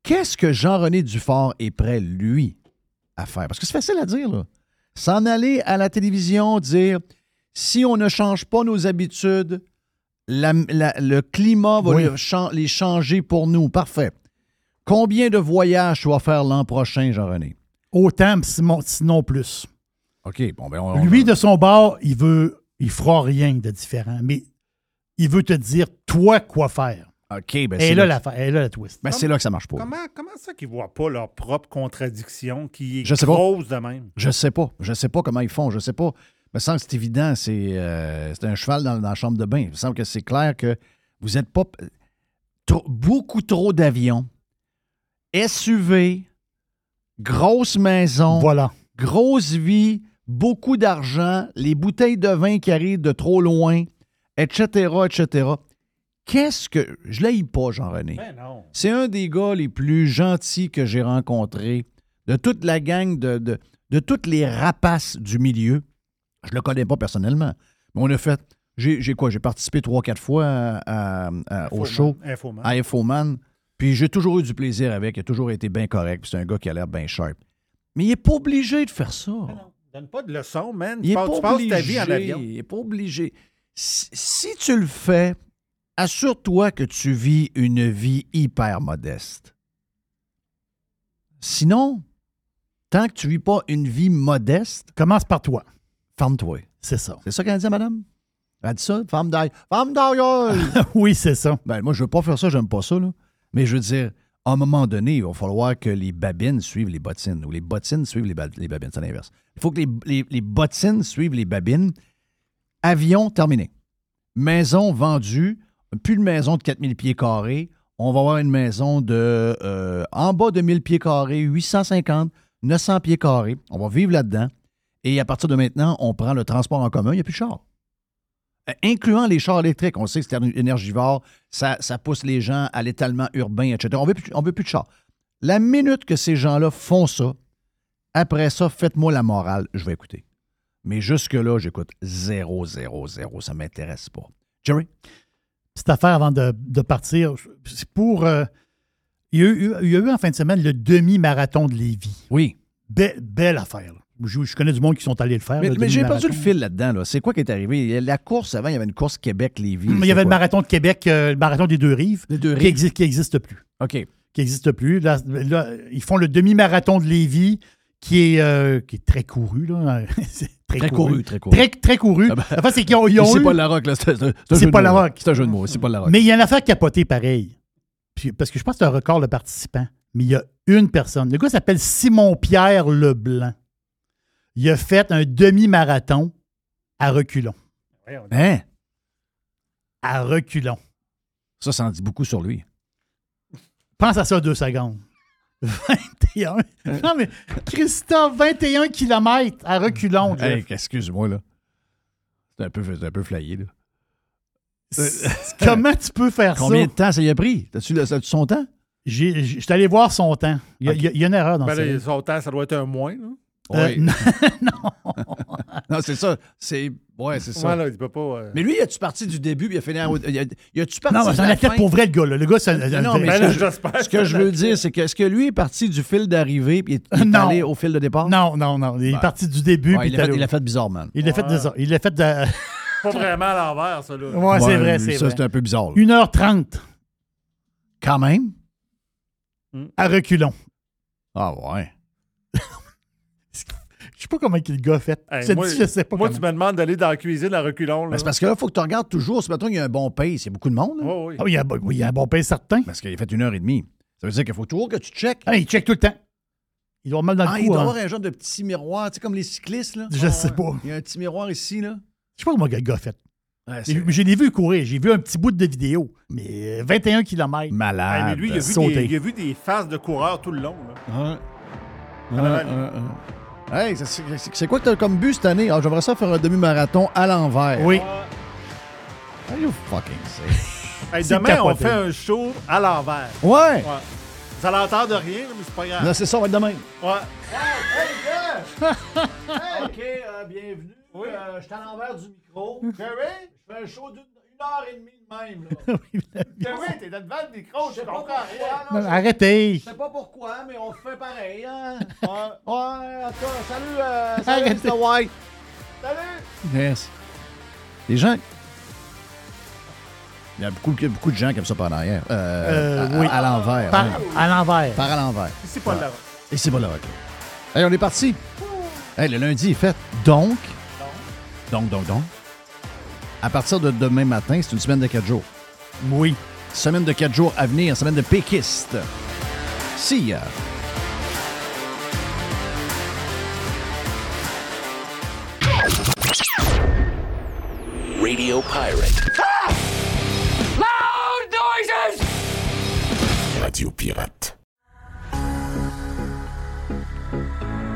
Qu'est-ce que Jean-René Dufort est prêt, lui, à faire? Parce que c'est facile à dire, là. S'en aller à la télévision, dire si on ne change pas nos habitudes, la- la- le climat va Oui. les, chan- les changer pour nous. Parfait. Combien de voyages tu vas faire l'an prochain, Jean-René? Autant, sinon, sinon plus. OK, bon, ben on, Lui, de son bord, il veut, il fera rien de différent, mais il veut te dire, toi, quoi faire. OK, ben Et c'est là, là, la, et là, la twist. ben, c'est là que ça marche pas. Comment, comment ça qu'ils ne voient pas leur propre contradiction qui est Je sais pas. grosse de même? Je sais pas. Je sais pas comment ils font. Je sais pas. Il me semble que c'est évident. C'est euh, c'est un cheval dans, dans la chambre de bain. Il me semble que c'est clair que vous n'êtes pas. trop- beaucoup trop d'avions, SUV, grosse maison, Voilà. grosse vie, beaucoup d'argent, les bouteilles de vin qui arrivent de trop loin, etc., etc. Qu'est-ce que. Je l'ai pas, Jean-René. Ben non. C'est un des gars les plus gentils que j'ai rencontrés, de toute la gang, de, de, de toutes les rapaces du milieu. Je le connais pas personnellement, mais on a fait J'ai quoi? J'ai participé trois, quatre fois à- à- à- au show. Infoman. À Infoman. Puis j'ai toujours eu du plaisir avec. Il a toujours été bien correct. Puis c'est un gars qui a l'air bien sharp. Mais il n'est pas obligé de faire ça. Donne pas de leçons, man. Il Tu est passes, pas tu obligé. ta vie en avion. Il n'est pas obligé. Si, si tu le fais, assure-toi que tu vis une vie hyper modeste. Sinon, tant que tu vis pas une vie modeste, commence par toi. Ferme-toi. C'est ça. C'est ça qu'elle dit, madame? Elle dit ça? Femme d'ail. Femme d'ailleurs! oui, c'est ça. Ben, moi, je veux pas faire ça, j'aime pas ça, là. Mais je veux dire, à un moment donné, il va falloir que les babines suivent les bottines ou les bottines suivent les, ba- les babines. C'est l'inverse. Il faut que les, les- les bottines suivent les babines. Avion terminé. Maison vendue. Plus de maison de 4000 pieds carrés. On va avoir une maison de euh, en bas de 1000 pieds carrés, 850, 900 pieds carrés. On va vivre là-dedans. Et à partir de maintenant, on prend le transport en commun. Il n'y a plus de char. Euh, incluant les chars électriques. On sait que c'est énergivore, ça, ça pousse les gens à l'étalement urbain, etc. On ne veut, plus- de chars. La minute que ces gens-là font ça, après ça, faites-moi la morale, je vais écouter. Mais jusque-là, j'écoute zéro, zéro, zéro. Ça ne m'intéresse pas. Jerry? Petite affaire avant de, de partir. C'est pour. euh, il, y a eu, il y a eu en fin de semaine le demi-marathon de Lévis. Oui. Be- belle affaire. là. Je, je connais du monde qui sont allés le faire. Mais, mais j'ai perdu le fil là-dedans. Là. C'est quoi qui est arrivé? La course, avant, il y avait une course Québec-Lévis. Il y avait le marathon de Québec, euh, le marathon des deux rives, deux qui rives. existe, qui existe plus. OK. Qui existe plus. Là, là, ils font le demi-marathon de Lévis, qui est, euh, qui est très couru. Là. Très couru, très couru. Très, très couru. Ah ben, Enfin, c'est qu'ils ont, ils ont c'est eu- pas la rock, là. C'est pas mots, la rock. C'est un jeu de mots. C'est pas la rock. Mais il y a une affaire capotée pareil. Puis- parce que je pense que c'est un record de participants. Mais il y a une personne. Le gars s'appelle Simon-Pierre Leblanc. Il a fait un demi-marathon à reculons. Hein? À reculons. Ça, ça en dit beaucoup sur lui. Pense à ça deux secondes. 21. non, mais Christophe, 21 km à reculons. Hey, excuse-moi, là. C'est un peu, c'est un peu flyé, là. Comment tu peux faire Combien ça? de temps ça y a pris? T'as-tu le- as-tu son temps? J'ai- j'ai- Je suis allé voir son temps. Il y a, il y a- il y a une erreur dans Ben ça. son temps, ça doit être un moins. Là. Euh, Oui. non, Non, c'est ça. C'est. Ouais, c'est ça. Ouais, là, il peut pas. euh, Mais lui, as-tu parti du début puis il a fini en. Il a, il a-tu parti Non, mais de c'est un la athlète fin? pour vrai, le gars. là. Le gars, c'est un- Non, mais Ben ce là, que ce que je veux dire, c'est que est-ce que lui est parti du fil d'arrivée puis il est allé au fil de départ? Non, non, non. Il est Ouais. parti du début. Ouais, puis il l'a est fait, allé- il fait bizarre, man. Il l'a fait ça. Il l'a fait de. Pas vraiment à l'envers, ça. Là. Ouais, c'est vrai, c'est Ça, vrai. c'est un peu bizarre. là. 1h30 Quand même? à reculons. Ah, ouais. Je sais pas comment le gars a fait. Hey, je te moi, dis, je sais pas moi comment. tu me demandes d'aller dans la cuisine à reculons. Ben, c'est parce que là, il faut que tu regardes toujours. Si mettons qu'il y a un bon pace, il y a beaucoup de monde. oui. Ah oui, il y a, oui, il y a un bon pain certain. Parce qu'il a fait une heure et demie. Ça veut dire qu'il faut toujours que tu checkes. Ah, il check tout le temps. Il doit avoir mal dans Ah, le il cou. doit hein. avoir un genre de petit miroir, tu sais, comme les cyclistes, là. Je sais pas. Il y a un petit miroir ici, là. Je sais pas comment le gars a fait. Ouais, J'ai- c'est Je l'ai vu courir. J'ai vu un petit bout de vidéo. Mais euh, 21 km. Hey, malade. mais lui, il a, vu des, il a vu des faces de coureurs tout le long. Là. Hey, c'est- quoi que t'as comme but cette année? Ah, j'aimerais ça faire un demi-marathon à l'envers. Oui. Are you fucking sick? Hey, demain, on fait un show à l'envers. Ouais. Ouais. Ça l'entend de rien, mais c'est pas grave. C'est ça, on va être demain. Ouais. OK, euh, bienvenue. Euh, je suis à l'envers du micro. Jerry? Je fais un show d'une heure et demie de même. Là. Jerry, t'es devant le micro, je comprends rien. Non, Arrêtez. Je sais pas pourquoi, mais on le fait pareil. Hein? ouais. ouais, en tout cas, salut, euh, salut Arrêtez. Mr. White. Salut! Yes. Les gens. Il y a beaucoup, beaucoup de gens qui aiment ça par l'arrière. Euh, Euh, à, oui. à l'envers. Par- à l'envers. Par à l'envers. C'est pas là. Et c'est pas le rock. Allez, on est parti. Hey, le lundi est fait. Donc, donc, donc, donc, à partir de demain matin, c'est une semaine de quatre jours. Oui. Semaine de quatre jours à venir, semaine de péquiste. Si. Radio Pirate. Loud noises! Radio Pirate.